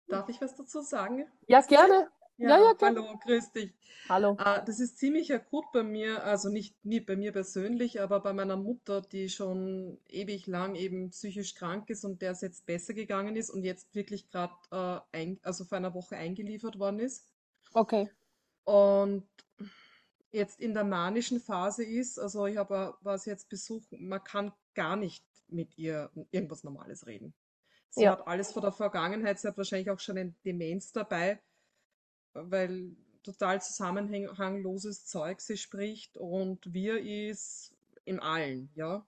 Darf ich was dazu sagen? Ja, gerne. Ja, ja, ja hallo, grüß dich. Hallo. Äh, das ist ziemlich akut bei mir, also nicht, nicht bei mir persönlich, aber bei meiner Mutter, die schon ewig lang eben psychisch krank ist und der es jetzt besser gegangen ist und jetzt wirklich gerade äh, also vor einer Woche eingeliefert worden ist. Okay. Und jetzt in der manischen Phase ist, also ich habe was jetzt besucht, man kann gar nicht mit ihr irgendwas Normales reden. Sie ja. hat alles von der Vergangenheit, sie hat wahrscheinlich auch schon eine Demenz dabei weil total zusammenhangloses Zeug sie spricht und wir ist im Allen, ja.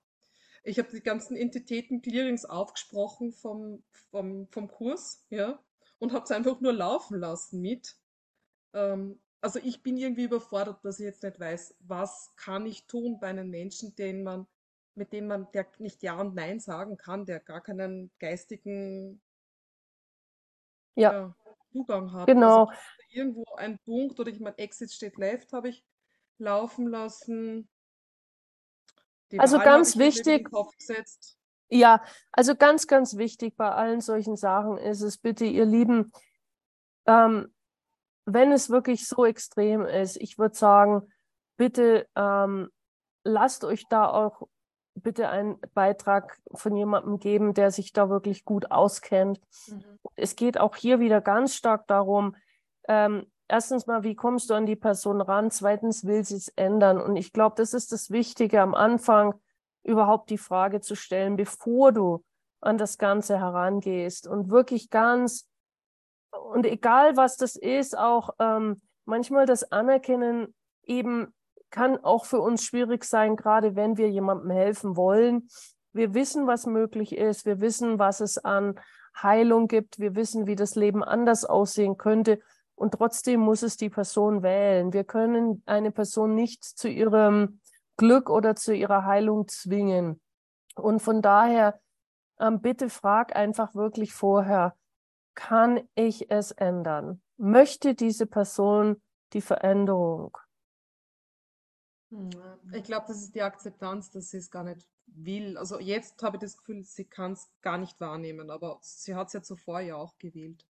Ich habe die ganzen Entitäten-Clearings aufgesprochen vom, vom, vom Kurs, ja, und habe es einfach nur laufen lassen mit. Ähm, also ich bin irgendwie überfordert, dass ich jetzt nicht weiß, was kann ich tun bei einem Menschen, den man, mit dem man, der nicht Ja und Nein sagen kann, der gar keinen geistigen ja. ja Zugang hat. Genau. Also irgendwo ein Punkt oder ich meine, Exit steht left habe ich laufen lassen. Die also Wahl ganz wichtig. Ja, also ganz, ganz wichtig bei allen solchen Sachen ist es bitte, ihr Lieben, ähm, wenn es wirklich so extrem ist, ich würde sagen, bitte ähm, lasst euch da auch bitte einen Beitrag von jemandem geben, der sich da wirklich gut auskennt. Mhm. Es geht auch hier wieder ganz stark darum, ähm, erstens mal, wie kommst du an die Person ran? Zweitens, will sie es ändern? Und ich glaube, das ist das Wichtige am Anfang, überhaupt die Frage zu stellen, bevor du an das Ganze herangehst und wirklich ganz, und egal was das ist, auch ähm, manchmal das Anerkennen eben kann auch für uns schwierig sein, gerade wenn wir jemandem helfen wollen. Wir wissen, was möglich ist. Wir wissen, was es an Heilung gibt. Wir wissen, wie das Leben anders aussehen könnte. Und trotzdem muss es die Person wählen. Wir können eine Person nicht zu ihrem Glück oder zu ihrer Heilung zwingen. Und von daher, ähm, bitte frag einfach wirklich vorher, kann ich es ändern? Möchte diese Person die Veränderung? Ich glaube, das ist die Akzeptanz, dass sie es gar nicht will. Also jetzt habe ich das Gefühl, sie kann es gar nicht wahrnehmen, aber sie hat es ja zuvor ja auch gewählt.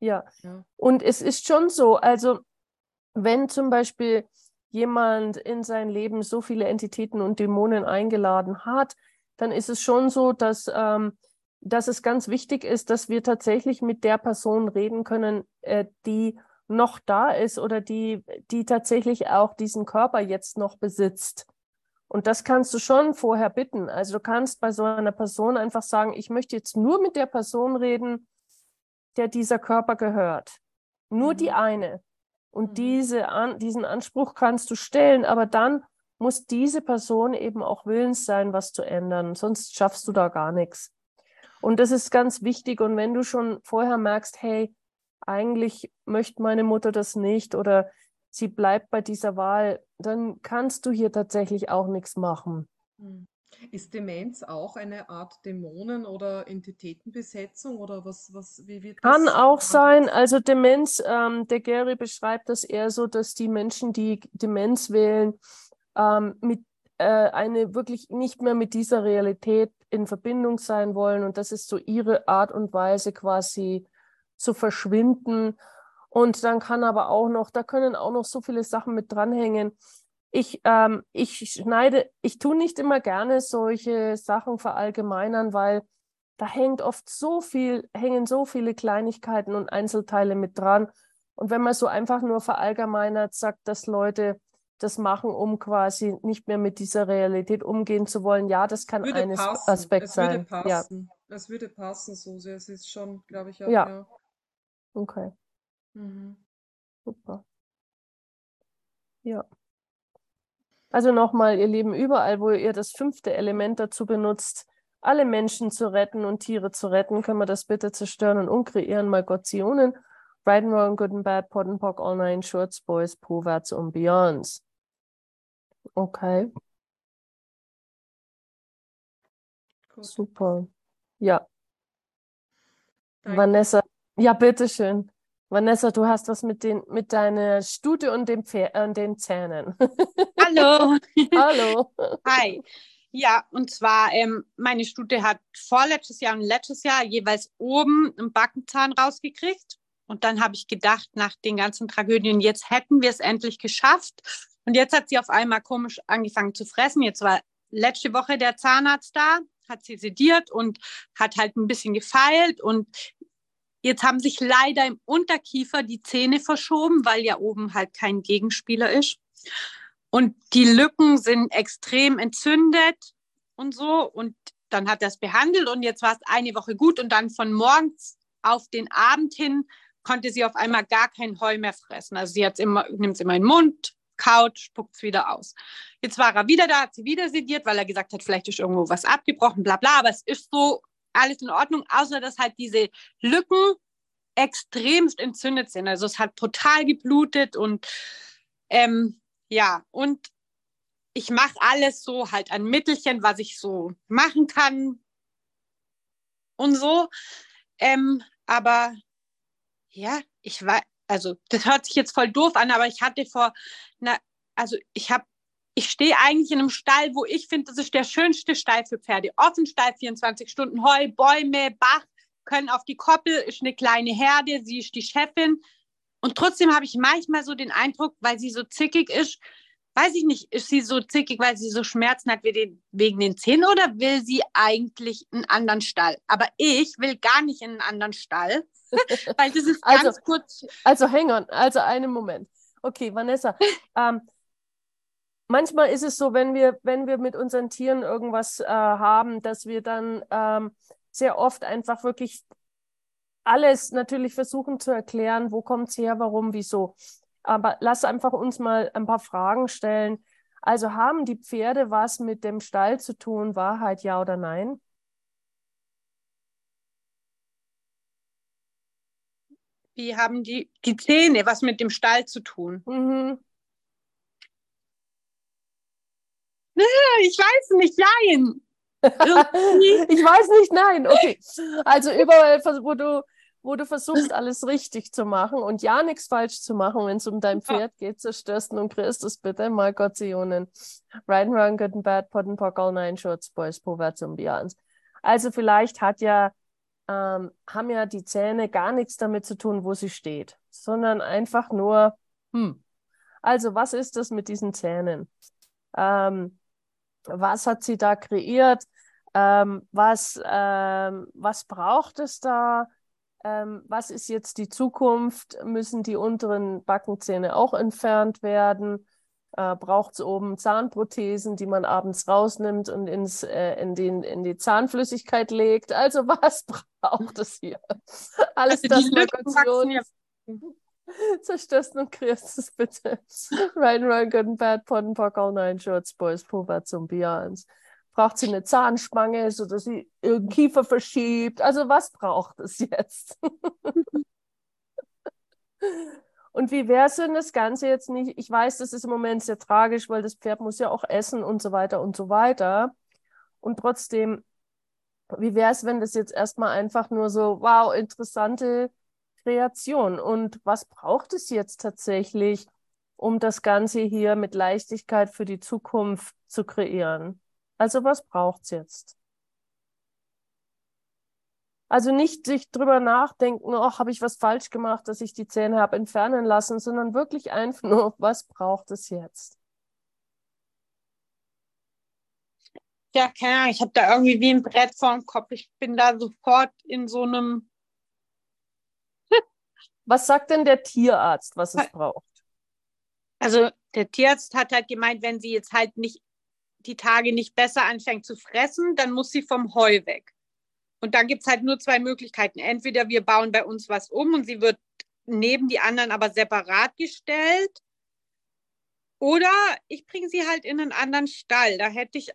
Ja. ja. Und es ist schon so, also wenn zum Beispiel jemand in sein Leben so viele Entitäten und Dämonen eingeladen hat, dann ist es schon so, dass, ähm, dass es ganz wichtig ist, dass wir tatsächlich mit der Person reden können, äh, die noch da ist oder die, die tatsächlich auch diesen Körper jetzt noch besitzt. Und das kannst du schon vorher bitten. Also du kannst bei so einer Person einfach sagen, ich möchte jetzt nur mit der Person reden, der dieser Körper gehört. Nur mhm. die eine. Und mhm. diese, an, diesen Anspruch kannst du stellen, aber dann muss diese Person eben auch willens sein, was zu ändern. Sonst schaffst du da gar nichts. Und das ist ganz wichtig. Und wenn du schon vorher merkst, hey, eigentlich möchte meine Mutter das nicht oder sie bleibt bei dieser Wahl, dann kannst du hier tatsächlich auch nichts machen. Hm. Ist Demenz auch eine Art Dämonen- oder Entitätenbesetzung oder was, was wie wird das? Kann auch sein. Also Demenz, ähm, der Gary beschreibt das eher so, dass die Menschen, die Demenz wählen, ähm, mit äh, eine wirklich nicht mehr mit dieser Realität in Verbindung sein wollen und das ist so ihre Art und Weise quasi zu verschwinden. Und dann kann aber auch noch, da können auch noch so viele Sachen mit dranhängen. Ich, ähm, ich schneide, ich tue nicht immer gerne solche Sachen verallgemeinern, weil da hängt oft so viel, hängen so viele Kleinigkeiten und Einzelteile mit dran. Und wenn man so einfach nur verallgemeinert sagt, dass Leute das machen, um quasi nicht mehr mit dieser Realität umgehen zu wollen, ja, das kann ein Aspekt es sein. Würde passen. Ja. Es würde passen, so sehr. Es ist schon, glaube ich, auch, ja. ja. Okay. Mhm. Super. Ja. Also nochmal, ihr Lieben, überall, wo ihr das fünfte Element dazu benutzt, alle Menschen zu retten und Tiere zu retten, können wir das bitte zerstören und umkreieren, mal Gott Zionen. Right and wrong, good and bad, pot and pock, all nine shorts, boys, Poverts und Beyonds. Okay. Gut. Super. Ja, Danke. Vanessa, ja, bitteschön. Vanessa, du hast was mit, den, mit deiner Stute und dem Pfer äh, den Zähnen. Hallo. [laughs] Hallo. Hi. Ja, und zwar, ähm, meine Stute hat vorletztes Jahr und letztes Jahr jeweils oben einen Backenzahn rausgekriegt. Und dann habe ich gedacht, nach den ganzen Tragödien, jetzt hätten wir es endlich geschafft. Und jetzt hat sie auf einmal komisch angefangen zu fressen. Jetzt war letzte Woche der Zahnarzt da, hat sie sediert und hat halt ein bisschen gefeilt. Und jetzt haben sich leider im Unterkiefer die Zähne verschoben, weil ja oben halt kein Gegenspieler ist. Und die Lücken sind extrem entzündet und so. Und dann hat er es behandelt und jetzt war es eine Woche gut. Und dann von morgens auf den Abend hin konnte sie auf einmal gar kein Heu mehr fressen. Also sie nimmt es immer in den Mund, kaut, spuckt es wieder aus. Jetzt war er wieder da, hat sie wieder sediert, weil er gesagt hat, vielleicht ist irgendwo was abgebrochen, bla bla. Aber es ist so alles in Ordnung, außer dass halt diese Lücken extremst entzündet sind. Also es hat total geblutet und ähm, ja, und ich mache alles so halt an Mittelchen, was ich so machen kann und so. Ähm, aber ja, ich war, also das hört sich jetzt voll doof an, aber ich hatte vor, na, also ich habe, ich stehe eigentlich in einem Stall, wo ich finde, das ist der schönste Stall für Pferde. Offenstall, 24 Stunden Heu, Bäume, Bach, können auf die Koppel, ist eine kleine Herde, sie ist die Chefin. Und trotzdem habe ich manchmal so den Eindruck, weil sie so zickig ist, weiß ich nicht, ist sie so zickig, weil sie so Schmerzen hat wegen den Zähnen oder will sie eigentlich einen anderen Stall? Aber ich will gar nicht in einen anderen Stall, [laughs] weil das ist Also- ganz kurz. Also hang on, also einen Moment. Okay, Vanessa, [laughs] ähm, manchmal ist es so, wenn wir, wenn wir mit unseren Tieren irgendwas äh, haben, dass wir dann ähm, sehr oft einfach wirklich alles natürlich versuchen zu erklären, wo kommt es her, warum, wieso. Aber lass einfach uns mal ein paar Fragen stellen. Also haben die Pferde was mit dem Stall zu tun? Wahrheit, ja oder nein? Wie haben die, die Zähne was mit dem Stall zu tun? Mhm. Ich weiß nicht, nein. [laughs] Ich weiß nicht, nein. Okay. Also überall, wo du, wo du versuchst, alles richtig zu machen und ja nichts falsch zu machen, wenn es um dein Pferd geht, zerstörst du und kriegst es bitte mal Gott Zionen. Right and wrong, good and bad, pot and pock, all nine shorts, boys, povers und beyonds. Also vielleicht hat ja, ähm, haben ja die Zähne gar nichts damit zu tun, wo sie steht, sondern einfach nur, hm. Also was ist das mit diesen Zähnen? Ähm, was hat sie da kreiert? Ähm, was, ähm, was braucht es da? Ähm, was ist jetzt die Zukunft? Müssen die unteren Backenzähne auch entfernt werden? Äh, braucht es oben Zahnprothesen, die man abends rausnimmt und ins, äh, in, den, in die Zahnflüssigkeit legt? Also [laughs] was braucht es hier? Alles Also das die Zerstörst und kreierst es bitte. Ryan, Ryan, good bad, pot and pock, all nine shorts, boys, Povats und Beyonds. Braucht sie eine Zahnspange, sodass sie ihren Kiefer verschiebt? Also was braucht es jetzt? [laughs] Und wie wäre es, wenn das Ganze jetzt nicht, ich weiß, das ist im Moment sehr tragisch, weil das Pferd muss ja auch essen und so weiter und so weiter. Und trotzdem, wie wäre es, wenn das jetzt erstmal einfach nur so, wow, interessante Kreation. Und was braucht es jetzt tatsächlich, um das Ganze hier mit Leichtigkeit für die Zukunft zu kreieren? Also was braucht es jetzt? Also nicht sich drüber nachdenken, oh, habe ich was falsch gemacht, dass ich die Zähne habe entfernen lassen, sondern wirklich einfach nur, [laughs] was braucht es jetzt? Ja, keine Ahnung, ich habe da irgendwie wie ein Brett vor dem Kopf. Ich bin da sofort in so einem. Was sagt denn der Tierarzt, was es braucht? Also der Tierarzt hat halt gemeint, wenn sie jetzt halt nicht die Tage nicht besser anfängt zu fressen, dann muss sie vom Heu weg. Und dann gibt es halt nur zwei Möglichkeiten. Entweder wir bauen bei uns was um und sie wird neben die anderen aber separat gestellt. Oder ich bringe sie halt in einen anderen Stall. Da hätte ich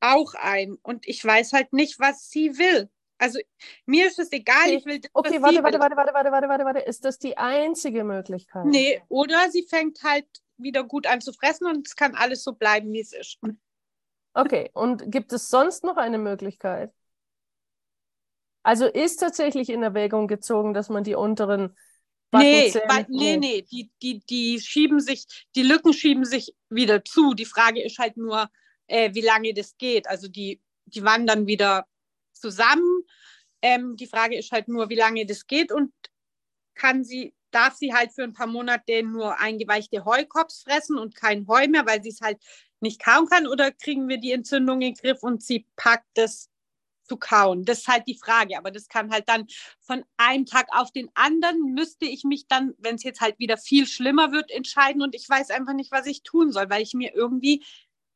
auch ein und ich weiß halt nicht, was sie will. Also mir ist es egal, Okay, ich will das, okay warte, warte, warte, warte, warte, warte, warte, warte. Ist das die einzige Möglichkeit? Nee, oder sie fängt halt wieder gut an zu fressen und es kann alles so bleiben, wie es ist. Okay, und gibt es sonst noch eine Möglichkeit? Also ist tatsächlich in Erwägung gezogen, dass man die unteren Nee, nee, nee, die, die, die schieben sich, die Lücken schieben sich wieder zu. Die Frage ist halt nur, äh, wie lange das geht. Also die, die wandern wieder zusammen. Ähm, die Frage ist halt nur, wie lange das geht und kann sie, darf sie halt für ein paar Monate nur eingeweichte Heukops fressen und kein Heu mehr, weil sie es halt nicht kauen kann, oder kriegen wir die Entzündung in den Griff und sie packt das zu kauen? Das ist halt die Frage. Aber das kann halt dann von einem Tag auf den anderen müsste ich mich dann, wenn es jetzt halt wieder viel schlimmer wird, entscheiden und ich weiß einfach nicht, was ich tun soll, weil ich mir irgendwie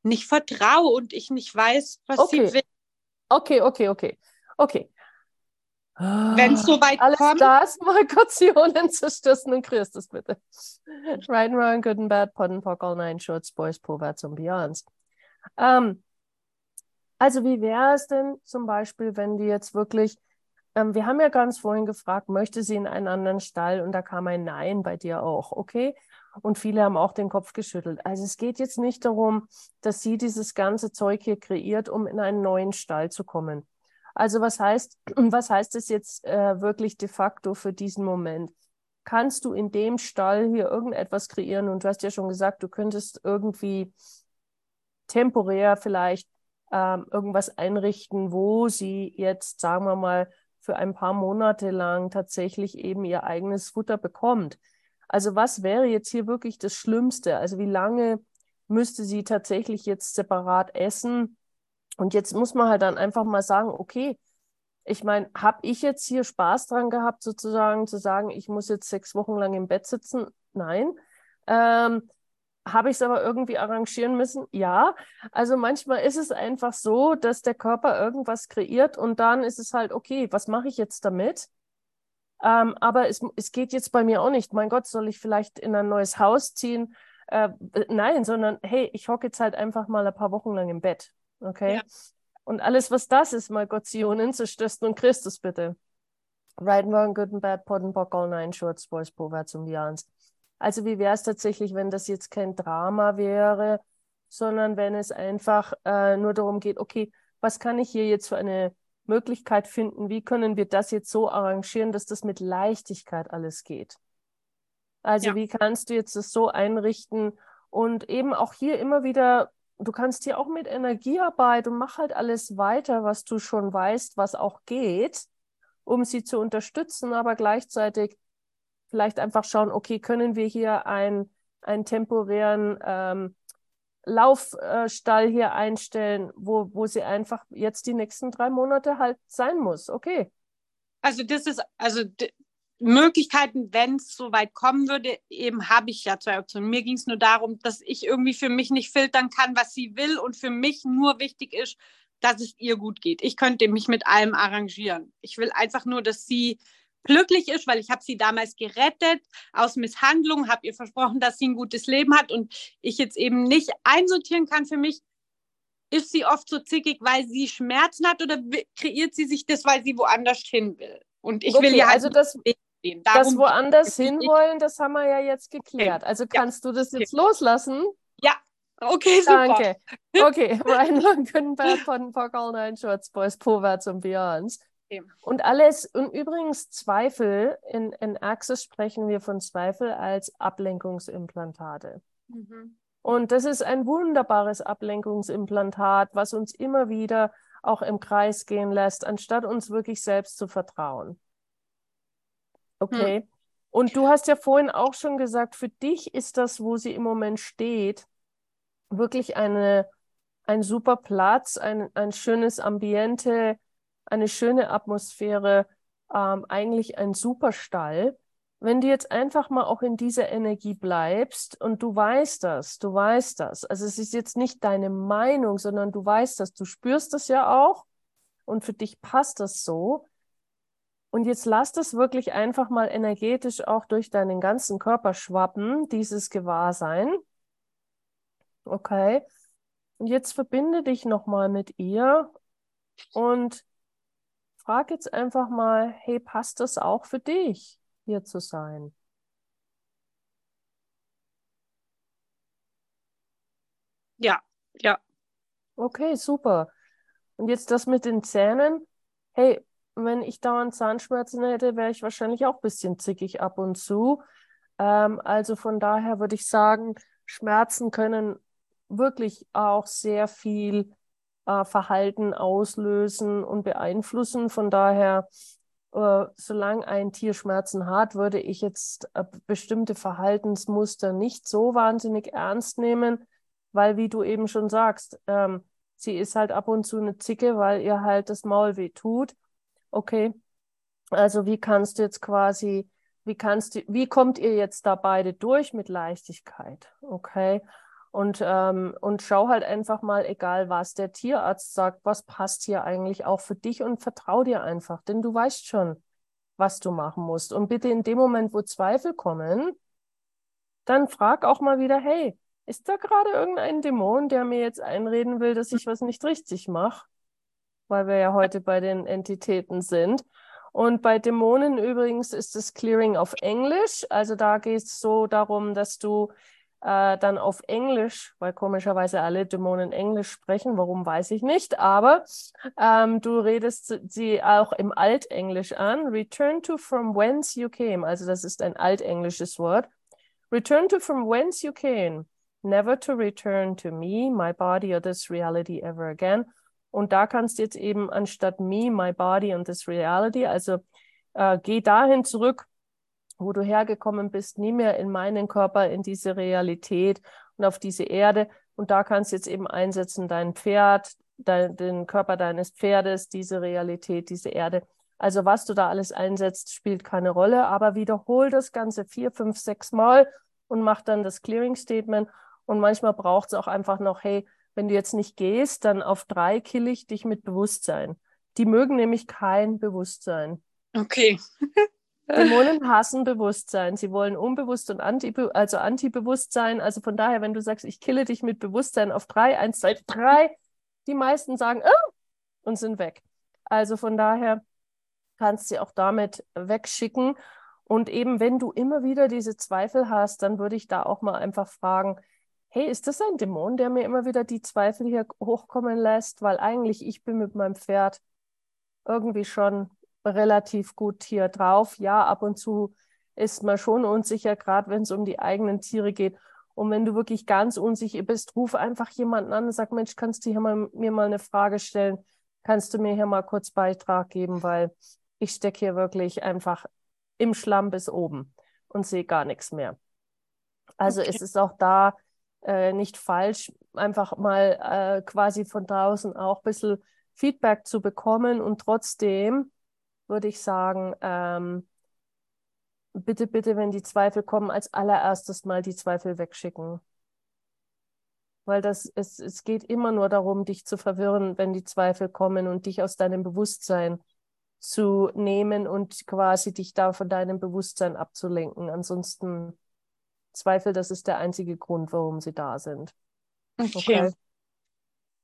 nicht vertraue und ich nicht weiß, was Okay. sie will. Okay, okay, okay. Okay. Wenn es so weit Alles kommt, das, mal Portionen zerstörsten und Christus, bitte. Right and wrong, good and bad, pot and pock, all nine shorts, boys, vorwärts und beyonds. Ähm, also wie wäre es denn zum Beispiel, wenn die jetzt wirklich, ähm, wir haben ja ganz vorhin gefragt, möchte sie in einen anderen Stall? Und da kam ein Nein bei dir auch, okay? Und viele haben auch den Kopf geschüttelt. Also es geht jetzt nicht darum, dass sie dieses ganze Zeug hier kreiert, um in einen neuen Stall zu kommen. Also was heißt, was heißt es jetzt äh, wirklich de facto für diesen Moment? Kannst du in dem Stall hier irgendetwas kreieren? Und du hast ja schon gesagt, du könntest irgendwie temporär vielleicht ähm, irgendwas einrichten, wo sie jetzt, sagen wir mal, für ein paar Monate lang tatsächlich eben ihr eigenes Futter bekommt. Also was wäre jetzt hier wirklich das Schlimmste? Also wie lange müsste sie tatsächlich jetzt separat essen? Und jetzt muss man halt dann einfach mal sagen, okay, ich meine, habe ich jetzt hier Spaß dran gehabt, sozusagen zu sagen, ich muss jetzt sechs Wochen lang im Bett sitzen? Nein. Ähm, habe ich es aber irgendwie arrangieren müssen? Ja. Also manchmal ist es einfach so, dass der Körper irgendwas kreiert und dann ist es halt, okay, was mache ich jetzt damit? Ähm, aber es, es geht jetzt bei mir auch nicht. Mein Gott, soll ich vielleicht in ein neues Haus ziehen? Äh, nein, sondern hey, ich hocke jetzt halt einfach mal ein paar Wochen lang im Bett. Okay? Ja. Und alles, was das ist, mal Gott, Zionen, zerstörst und Christus bitte. Right and wrong, good and bad, pot and pock, all nine shorts, boys, vorwärts und beyonds. Also wie wäre es tatsächlich, wenn das jetzt kein Drama wäre, sondern wenn es einfach äh, nur darum geht, okay, was kann ich hier jetzt für eine Möglichkeit finden? Wie können wir das jetzt so arrangieren, dass das mit Leichtigkeit alles geht? Also Ja. wie kannst du jetzt das so einrichten und eben auch hier immer wieder, du kannst hier auch mit Energiearbeit und mach halt alles weiter, was du schon weißt, was auch geht, um sie zu unterstützen, aber gleichzeitig vielleicht einfach schauen, okay, können wir hier ein, einen temporären ähm, Laufstall hier einstellen, wo, wo sie einfach jetzt die nächsten drei Monate halt sein muss. Okay. Also das ist, also Möglichkeiten, wenn es so weit kommen würde, eben habe ich ja zwei Optionen. Mir ging es nur darum, dass ich irgendwie für mich nicht filtern kann, was sie will und für mich nur wichtig ist, dass es ihr gut geht. Ich könnte mich mit allem arrangieren. Ich will einfach nur, dass sie glücklich ist, weil ich habe sie damals gerettet aus Misshandlung, habe ihr versprochen, dass sie ein gutes Leben hat und ich jetzt eben nicht einsortieren kann für mich, ist sie oft so zickig, weil sie Schmerzen hat oder kreiert sie sich das, weil sie woanders hin will? Und ich will okay, ja halt also das, nicht sehen. das Darum woanders hinwollen, das haben wir ja jetzt geklärt. Also kannst du das jetzt loslassen? Okay, super. Danke. [laughs] Okay, Ryan Longenberg von Pock All Nine Shorts, Boys, Vorwärts und Beyonds. Okay. Und alles, und übrigens Zweifel, in, in Access sprechen wir von Zweifel als Ablenkungsimplantate. Mhm. Und das ist ein wunderbares Ablenkungsimplantat, was uns immer wieder auch im Kreis gehen lässt, anstatt uns wirklich selbst zu vertrauen. Okay. Und du hast ja vorhin auch schon gesagt, für dich ist das, wo sie im Moment steht, wirklich eine, ein super Platz, ein, ein schönes Ambiente, eine schöne Atmosphäre, ähm, eigentlich ein super Stall. Wenn du jetzt einfach mal auch in dieser Energie bleibst und du weißt das, du weißt das. Also es ist jetzt nicht deine Meinung, sondern du weißt das, du spürst das ja auch und für dich passt das so. Und jetzt lass das wirklich einfach mal energetisch auch durch deinen ganzen Körper schwappen, dieses Gewahrsein. Okay. Und jetzt verbinde dich nochmal mit ihr und frag jetzt einfach mal, hey, passt das auch für dich, hier zu sein? Ja, ja. Okay, super. Und jetzt das mit den Zähnen. Hey, wenn ich dauernd Zahnschmerzen hätte, wäre ich wahrscheinlich auch ein bisschen zickig ab und zu. Ähm, also von daher würde ich sagen, Schmerzen können wirklich auch sehr viel äh, Verhalten auslösen und beeinflussen. Von daher, äh, solange ein Tier Schmerzen hat, würde ich jetzt äh, bestimmte Verhaltensmuster nicht so wahnsinnig ernst nehmen, weil, wie du eben schon sagst, ähm, sie ist halt ab und zu eine Zicke, weil ihr halt das Maul weh tut. Okay, also wie kannst du jetzt quasi, wie kannst du, wie kommt ihr jetzt da beide durch mit Leichtigkeit? Okay. Und, ähm, und schau halt einfach mal, egal was der Tierarzt sagt, was passt hier eigentlich auch für dich und vertrau dir einfach, denn du weißt schon, was du machen musst. Und bitte in dem Moment, wo Zweifel kommen, dann frag auch mal wieder, hey, ist da gerade irgendein Dämon, der mir jetzt einreden will, dass ich was nicht richtig mache? Weil wir ja heute bei den Entitäten sind. Und bei Dämonen übrigens ist das Clearing auf Englisch. Also da geht es so darum, dass du äh, dann auf Englisch, weil komischerweise alle Dämonen Englisch sprechen, warum weiß ich nicht, aber ähm, du redest sie auch im Altenglisch an. Return to from whence you came. Also das ist ein altenglisches Wort. Return to from whence you came never to return to me, my body or this reality ever again. Und da kannst du jetzt eben anstatt me, my body and this reality, also äh, geh dahin zurück, wo du hergekommen bist, nie mehr in meinen Körper, in diese Realität und auf diese Erde. Und da kannst du jetzt eben einsetzen, dein Pferd, dein, den Körper deines Pferdes, diese Realität, diese Erde. Also was du da alles einsetzt, spielt keine Rolle, aber wiederhol das Ganze vier, fünf, sechs Mal und mach dann das Clearing Statement und manchmal braucht es auch einfach noch, hey, wenn du jetzt nicht gehst, dann auf drei kill ich dich mit Bewusstsein. Die mögen nämlich kein Bewusstsein. Okay. [laughs] Dämonen hassen Bewusstsein. Sie wollen unbewusst und anti, also Anti-Bewusstsein. Also von daher, wenn du sagst, ich kille dich mit Bewusstsein auf drei, eins, zwei, drei, die meisten sagen, oh, und sind weg. Also von daher kannst du sie auch damit wegschicken. Und eben, wenn du immer wieder diese Zweifel hast, dann würde ich da auch mal einfach fragen, hey, ist das ein Dämon, der mir immer wieder die Zweifel hier hochkommen lässt? Weil eigentlich ich bin mit meinem Pferd irgendwie schon relativ gut hier drauf. Ja, ab und zu ist man schon unsicher, gerade wenn es um die eigenen Tiere geht. Und wenn du wirklich ganz unsicher bist, ruf einfach jemanden an und sag, Mensch, kannst du hier mal, mir mal eine Frage stellen? Kannst du mir hier mal kurz Beitrag geben? Weil ich stecke hier wirklich einfach im Schlamm bis oben und sehe gar nichts mehr. Also okay. es ist auch da äh, nicht falsch, einfach mal äh, quasi von draußen auch ein bisschen Feedback zu bekommen. Und trotzdem würde ich sagen, ähm, bitte, bitte, wenn die Zweifel kommen, als allererstes mal die Zweifel wegschicken. Weil das, es, es geht immer nur darum, dich zu verwirren, wenn die Zweifel kommen und dich aus deinem Bewusstsein zu nehmen und quasi dich da von deinem Bewusstsein abzulenken. Ansonsten Zweifel, das ist der einzige Grund, warum sie da sind. Okay. okay.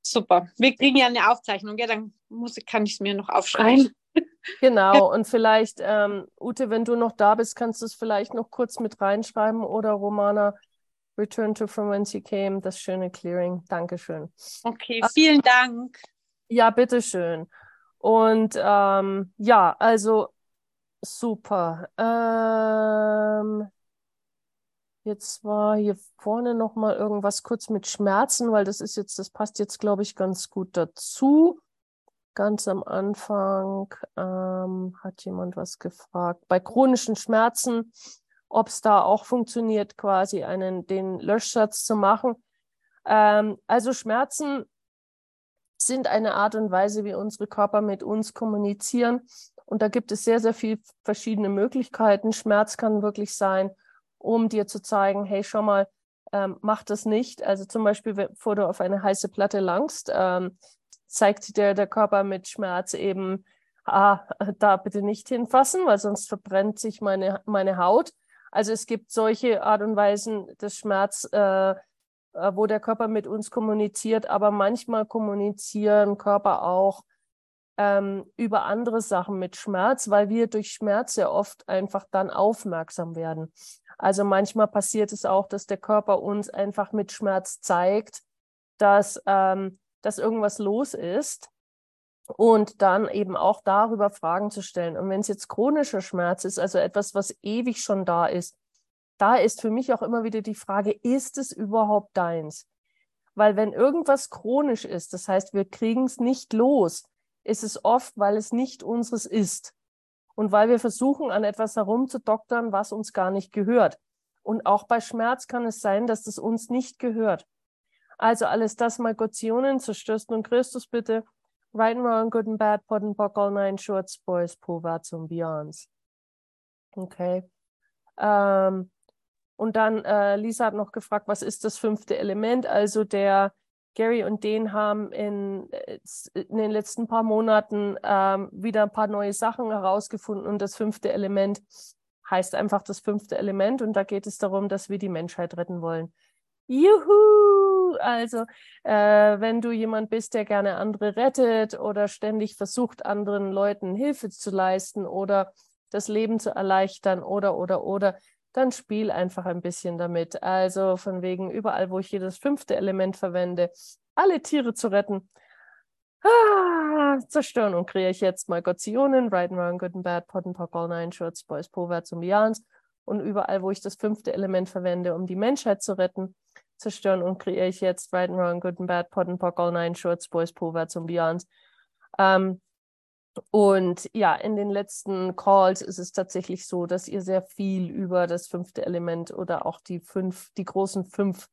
Super. Wir kriegen ja eine Aufzeichnung, ja, dann muss, kann ich es mir noch aufschreiben. [laughs] Genau, und vielleicht, ähm, Ute, wenn du noch da bist, kannst du es vielleicht noch kurz mit reinschreiben oder Romana, Return to From Whence You Came, das schöne Clearing. Dankeschön. Okay, vielen Dank. Ja, bitteschön. Und ähm, ja, also super. Ähm, Jetzt war hier vorne noch mal irgendwas kurz mit Schmerzen, weil das ist jetzt, das passt jetzt, glaube ich, ganz gut dazu. Ganz am Anfang ähm, hat jemand was gefragt. Bei chronischen Schmerzen, ob es da auch funktioniert, quasi einen den Löschsatz zu machen. Ähm, also Schmerzen sind eine Art und Weise, wie unsere Körper mit uns kommunizieren. Und da gibt es sehr, sehr viele verschiedene Möglichkeiten. Schmerz kann wirklich sein, um dir zu zeigen, hey, schau mal, ähm, mach das nicht. Also zum Beispiel, bevor du auf eine heiße Platte langst, ähm, zeigt dir der Körper mit Schmerz eben, ah, [laughs] da bitte nicht hinfassen, weil sonst verbrennt sich meine, meine Haut. Also es gibt solche Art und Weisen des Schmerz, äh, äh, wo der Körper mit uns kommuniziert, aber manchmal kommunizieren Körper auch ähm, über andere Sachen mit Schmerz, weil wir durch Schmerz sehr oft einfach dann aufmerksam werden. Also manchmal passiert es auch, dass der Körper uns einfach mit Schmerz zeigt, dass, ähm, dass irgendwas los ist und dann eben auch darüber Fragen zu stellen. Und wenn es jetzt chronischer Schmerz ist, also etwas, was ewig schon da ist, da ist für mich auch immer wieder die Frage, ist es überhaupt deins? Weil wenn irgendwas chronisch ist, das heißt, wir kriegen es nicht los, ist es oft, weil es nicht unseres ist. Und weil wir versuchen, an etwas herumzudoktern, was uns gar nicht gehört. Und auch bei Schmerz kann es sein, dass das uns nicht gehört. Also alles das mal Gotionen zerstörst und Christus bitte. Right and wrong, good and bad, pot and pock, all nine shorts, boys, povats und beyonds. Okay. Ähm, und dann, äh, Lisa hat noch gefragt, was ist das fünfte Element? Also der Gary und Den haben in, äh, in den letzten paar Monaten ähm, wieder ein paar neue Sachen herausgefunden und das fünfte Element heißt einfach das fünfte Element und da geht es darum, dass wir die Menschheit retten wollen. Juhu! Also, äh, wenn du jemand bist, der gerne andere rettet oder ständig versucht, anderen Leuten Hilfe zu leisten oder das Leben zu erleichtern oder, oder, oder, dann spiel einfach ein bisschen damit. Also von wegen überall, wo ich das fünfte Element verwende, alle Tiere zu retten. Ah, zerstören und kreiere ich jetzt mal Gottionen, Right and Wrong, Good and Bad, Pot Pock, All Nine Shorts, Boys, Poverts und Beyonds. Und überall, wo ich das fünfte Element verwende, um die Menschheit zu retten, zerstören und kreiere ich jetzt Right and Wrong, Good and Bad, Pot Pock, All Nine Shorts, Boys, Poverts und Beyonds. Ähm, und ja, in den letzten Calls ist es tatsächlich so, dass ihr sehr viel über das fünfte Element oder auch die fünf, die großen fünf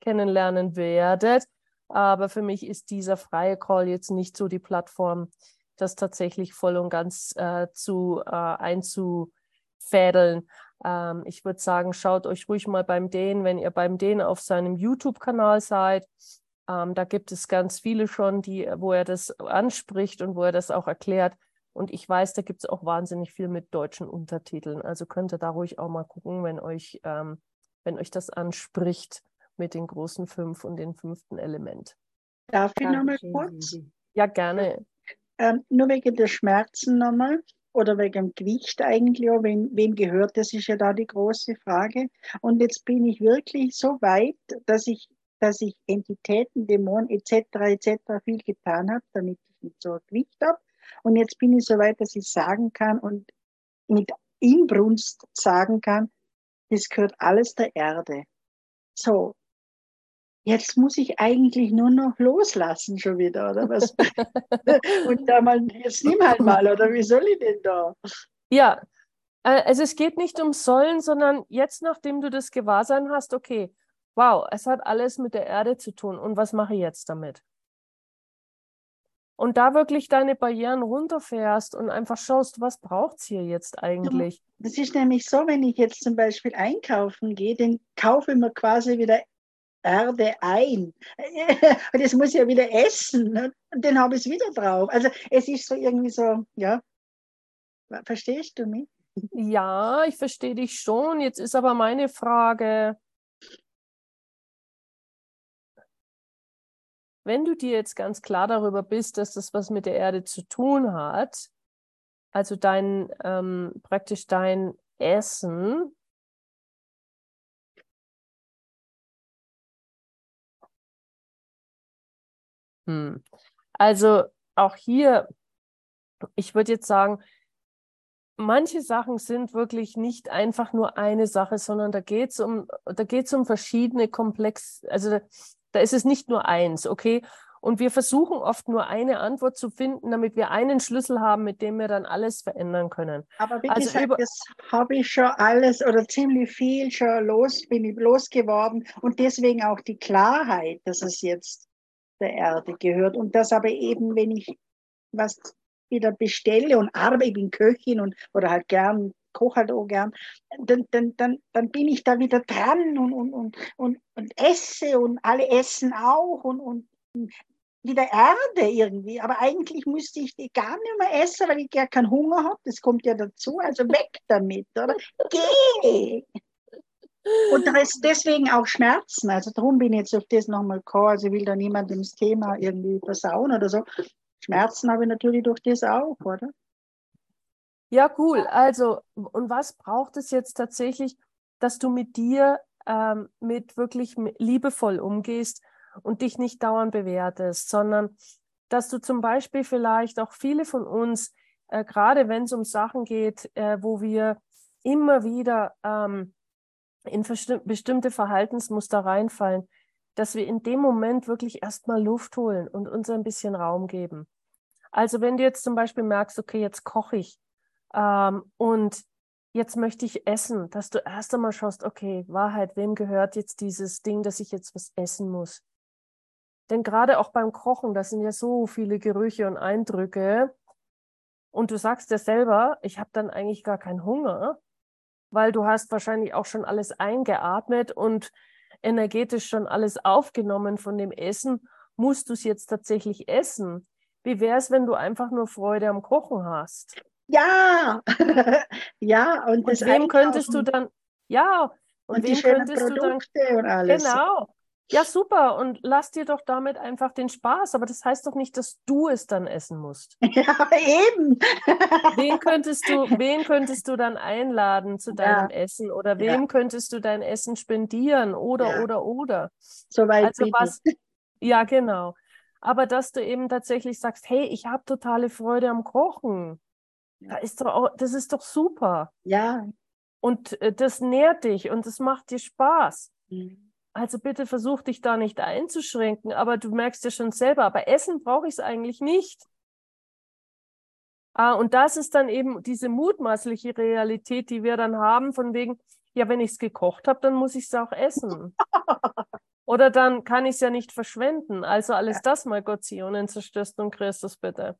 kennenlernen werdet. Aber für mich ist dieser freie Call jetzt nicht so die Plattform, das tatsächlich voll und ganz äh, zu äh, einzufädeln. Ähm, ich würde sagen, schaut euch ruhig mal beim Dehnen, wenn ihr beim Dehnen auf seinem YouTube-Kanal seid. Ähm, da gibt es ganz viele schon, die, wo er das anspricht und wo er das auch erklärt. Und ich weiß, da gibt es auch wahnsinnig viel mit deutschen Untertiteln. Also könnt ihr da ruhig auch mal gucken, wenn euch, ähm, wenn euch das anspricht mit den großen fünf und dem fünften Element. Darf ich nochmal kurz? Ja, gerne. Ähm, nur wegen der Schmerzen nochmal oder wegen dem Gewicht eigentlich, wem, wem gehört das, ist ja da die große Frage. Und jetzt bin ich wirklich so weit, dass ich dass ich Entitäten, Dämonen etc. etc. viel getan habe, damit ich nicht so Gewicht habe. Und jetzt bin ich so weit, dass ich sagen kann und mit Inbrunst sagen kann, das gehört alles der Erde. So, jetzt muss ich eigentlich nur noch loslassen schon wieder, oder was? [laughs] und da mal, jetzt nimm halt mal, oder wie soll ich denn da? Ja, also es geht nicht um sollen, sondern jetzt, nachdem du das Gewahrsein hast, okay, wow, es hat alles mit der Erde zu tun und was mache ich jetzt damit? Und da wirklich deine Barrieren runterfährst und einfach schaust, was braucht es hier jetzt eigentlich? Das ist nämlich so, wenn ich jetzt zum Beispiel einkaufen gehe, dann kaufe ich mir quasi wieder Erde ein. [laughs] Und das muss ich ja wieder essen. Ne? Und dann habe ich es wieder drauf. Also es ist so irgendwie so, ja. Verstehst du mich? Ja, ich verstehe dich schon. Jetzt ist aber meine Frage, wenn du dir jetzt ganz klar darüber bist, dass das was mit der Erde zu tun hat, also dein ähm, praktisch dein Essen, hm. also auch hier, ich würde jetzt sagen, manche Sachen sind wirklich nicht einfach nur eine Sache, sondern da geht es um, da geht es um verschiedene Komplex, also da ist es nicht nur eins, okay? Und wir versuchen oft nur eine Antwort zu finden, damit wir einen Schlüssel haben, mit dem wir dann alles verändern können. Aber wie also gesagt, das habe ich schon alles oder ziemlich viel schon los, bin ich losgeworden und deswegen auch die Klarheit, dass es jetzt der Erde gehört und das aber eben, wenn ich was wieder bestelle und arbeite, ich bin Köchin und oder halt gern koche halt auch gern, dann, dann, dann, dann bin ich da wieder dran und, und, und, und, und esse und alle essen auch und, und wieder Erde irgendwie. Aber eigentlich müsste ich die gar nicht mehr essen, weil ich gar keinen Hunger habe. Das kommt ja dazu. Also weg damit, oder? Geh! Und deswegen auch Schmerzen. Also darum bin ich jetzt auf das nochmal gekommen. Also ich will da niemandem das Thema irgendwie versauen oder so. Schmerzen habe ich natürlich durch das auch, oder? Ja, cool. Also, und was braucht es jetzt tatsächlich, dass du mit dir ähm, mit wirklich liebevoll umgehst und dich nicht dauernd bewertest, sondern dass du zum Beispiel vielleicht auch viele von uns, äh, gerade wenn es um Sachen geht, äh, wo wir immer wieder ähm, in bestimmte Verhaltensmuster reinfallen, dass wir in dem Moment wirklich erstmal Luft holen und uns ein bisschen Raum geben. Also wenn du jetzt zum Beispiel merkst, okay, jetzt koche ich ähm, und jetzt möchte ich essen, dass du erst einmal schaust, okay, Wahrheit, wem gehört jetzt dieses Ding, dass ich jetzt was essen muss? Denn gerade auch beim Kochen, da sind ja so viele Gerüche und Eindrücke. Und du sagst ja selber, ich habe dann eigentlich gar keinen Hunger, weil du hast wahrscheinlich auch schon alles eingeatmet und energetisch schon alles aufgenommen von dem Essen. Musst du es jetzt tatsächlich essen? Wie wäre es, wenn du einfach nur Freude am Kochen hast? Ja, [laughs] ja, und, und wem könntest du dann, ja, und, und wem könntest Produkte du dann, und alles. Genau, ja, super. Und lass dir doch damit einfach den Spaß. Aber das heißt doch nicht, dass du es dann essen musst. [laughs] Ja, eben. Wen könntest du, [laughs] wen könntest du dann einladen zu deinem ja. Essen? Oder wem ja. könntest du dein Essen spendieren? Oder, ja. oder, oder. Soweit also was, Ja, genau. Aber dass du eben tatsächlich sagst, hey, ich habe totale Freude am Kochen. Da ist doch auch, das ist doch super. Ja. Und äh, das nährt dich und das macht dir Spaß. Mhm. Also bitte versuch dich da nicht einzuschränken, aber du merkst ja schon selber, aber Essen brauche ich es eigentlich nicht. Ah, und das ist dann eben diese mutmaßliche Realität, die wir dann haben, von wegen, ja, wenn ich es gekocht habe, dann muss ich es auch essen. [laughs] Oder dann kann ich es ja nicht verschwenden. Also alles das mal Gott Zionen zerstörst und Christus bitte.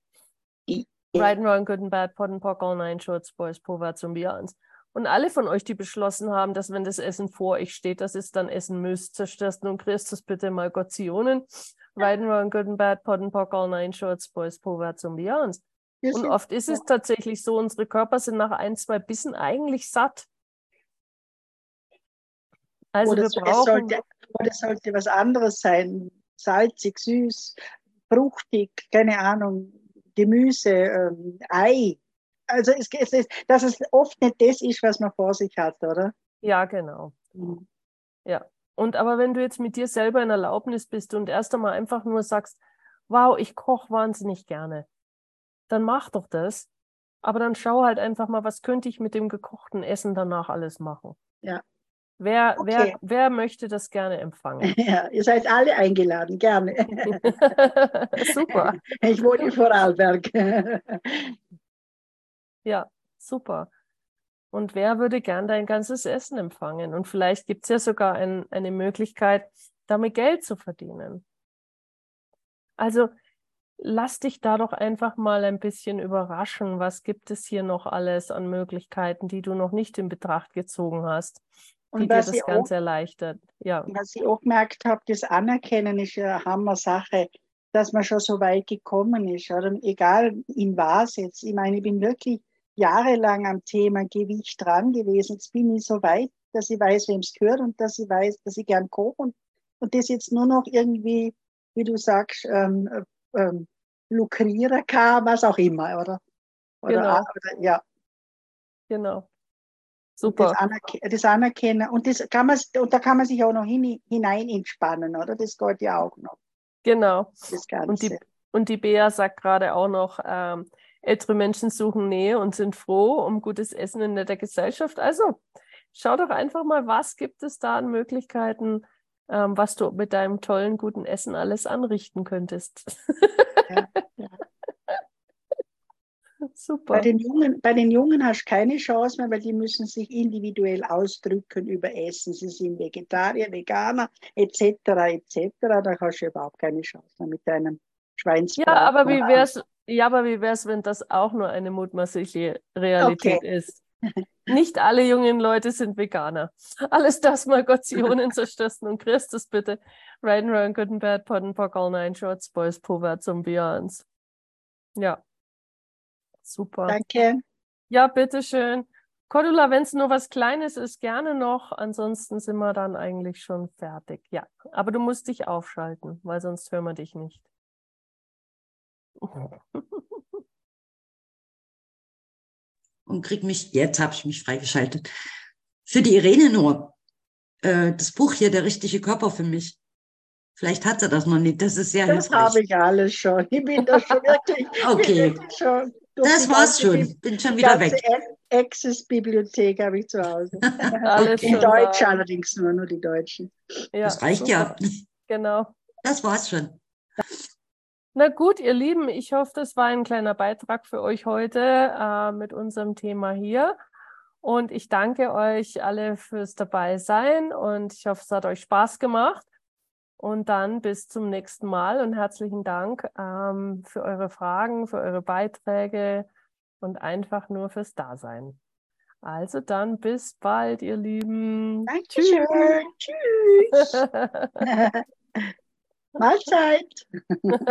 Right and wrong, good and bad, pot and pock, all nine shorts, boys, povats und beyonds. Und alle von euch, die beschlossen haben, dass wenn das Essen vor euch steht, dass es dann essen müsst, zerstörst nun Christus bitte mal Gott Zionen. Right and wrong, good and bad, pot and pock, all nine shorts, boys, povats und beyonds. Und oft ist es tatsächlich so, unsere Körper sind nach ein, zwei Bissen eigentlich satt. Also oder wir brauchen... Sollte, oder es sollte was anderes sein, salzig, süß, fruchtig, keine Ahnung, Gemüse, ähm, Ei, also es, es ist, dass es oft nicht das ist, was man vor sich hat, oder? Ja, genau. Mhm. Ja. Und aber wenn du jetzt mit dir selber in Erlaubnis bist und erst einmal einfach nur sagst, wow, ich koche wahnsinnig gerne, dann mach doch das. Aber dann schau halt einfach mal, was könnte ich mit dem gekochten Essen danach alles machen. Ja. Wer, okay. wer, wer möchte das gerne empfangen? [laughs] Ja, ihr seid alle eingeladen, gerne. [laughs] Super. [laughs] Ich wohne in Vorarlberg. Ja, super. Und wer würde gern dein ganzes Essen empfangen? Und vielleicht gibt es ja sogar ein, eine Möglichkeit, damit Geld zu verdienen. Also lass dich da doch einfach mal ein bisschen überraschen. Was gibt es hier noch alles an Möglichkeiten, die du noch nicht in Betracht gezogen hast, die dir das Ganze auch, erleichtert? Ja. Was ich auch gemerkt habe, das Anerkennen ist eine Hammer-Sache, dass man schon so weit gekommen ist. Oder egal in was jetzt. Ich meine, ich bin wirklich jahrelang am Thema Gewicht dran gewesen. Jetzt bin ich so weit, dass ich weiß, wem es gehört und dass ich weiß, dass ich gern koche und, und das jetzt nur noch irgendwie, wie du sagst, ähm, ähm, lukrieren kann, was auch immer, oder? oder genau. Oder, ja. Genau. Super. Das, Anerke das, Anerkennen. Und, das kann man, und da kann man sich auch noch hin, hinein entspannen, oder? Das geht ja auch noch. Genau. Und die, und die Bea sagt gerade auch noch, ähm, Ältere Menschen suchen Nähe und sind froh um gutes Essen in der Gesellschaft. Also schau doch einfach mal, was gibt es da an Möglichkeiten, ähm, was du mit deinem tollen, guten Essen alles anrichten könntest. Ja, ja. [laughs] Super. Bei den, Jungen, bei den Jungen hast du keine Chance mehr, weil die müssen sich individuell ausdrücken über Essen. Sie sind Vegetarier, Veganer etc. etc. Da hast du überhaupt keine Chance mehr mit deinem Schweinsbraten. Ja, aber wie wäre es, ja, aber wie wäre es, wenn das auch nur eine mutmaßliche Realität okay. ist? Nicht alle jungen Leute sind Veganer. Alles das mal Gott Zionen zerstörsten und Christus bitte. Raiden, Run, Good and Bad, Podden, Pock, All Nine Shorts, Boys, und Beyonds. Ja. Super. Danke. Ja, bitteschön. Cordula, wenn es nur was Kleines ist, gerne noch. Ansonsten sind wir dann eigentlich schon fertig. Ja, aber du musst dich aufschalten, weil sonst hören wir dich nicht. [laughs] Und krieg mich, jetzt habe ich mich freigeschaltet. Für die Irene nur. Äh, das Buch hier, der richtige Körper für mich. Vielleicht hat sie das noch nicht. Das ist sehr Das habe ich alles schon. Ich bin da schon [laughs] wirklich. Okay. wirklich schon Das war's schon. Bin schon wieder weg. Access-Bibliothek habe ich zu Hause. [laughs] Alles Die schon Deutsche da. allerdings nur, nur die Deutschen. Ja, Das reicht super. ja. [laughs] Genau. Das war's schon. Na gut, ihr Lieben, ich hoffe, das war ein kleiner Beitrag für euch heute äh, mit unserem Thema hier. Und ich danke euch alle fürs Dabeisein und ich hoffe, es hat euch Spaß gemacht. Und dann bis zum nächsten Mal und herzlichen Dank ähm, für eure Fragen, für eure Beiträge und einfach nur fürs Dasein. Also dann bis bald, ihr Lieben. Dankeschön. Tschüss. [laughs] [laughs] Mahlzeit. [laughs]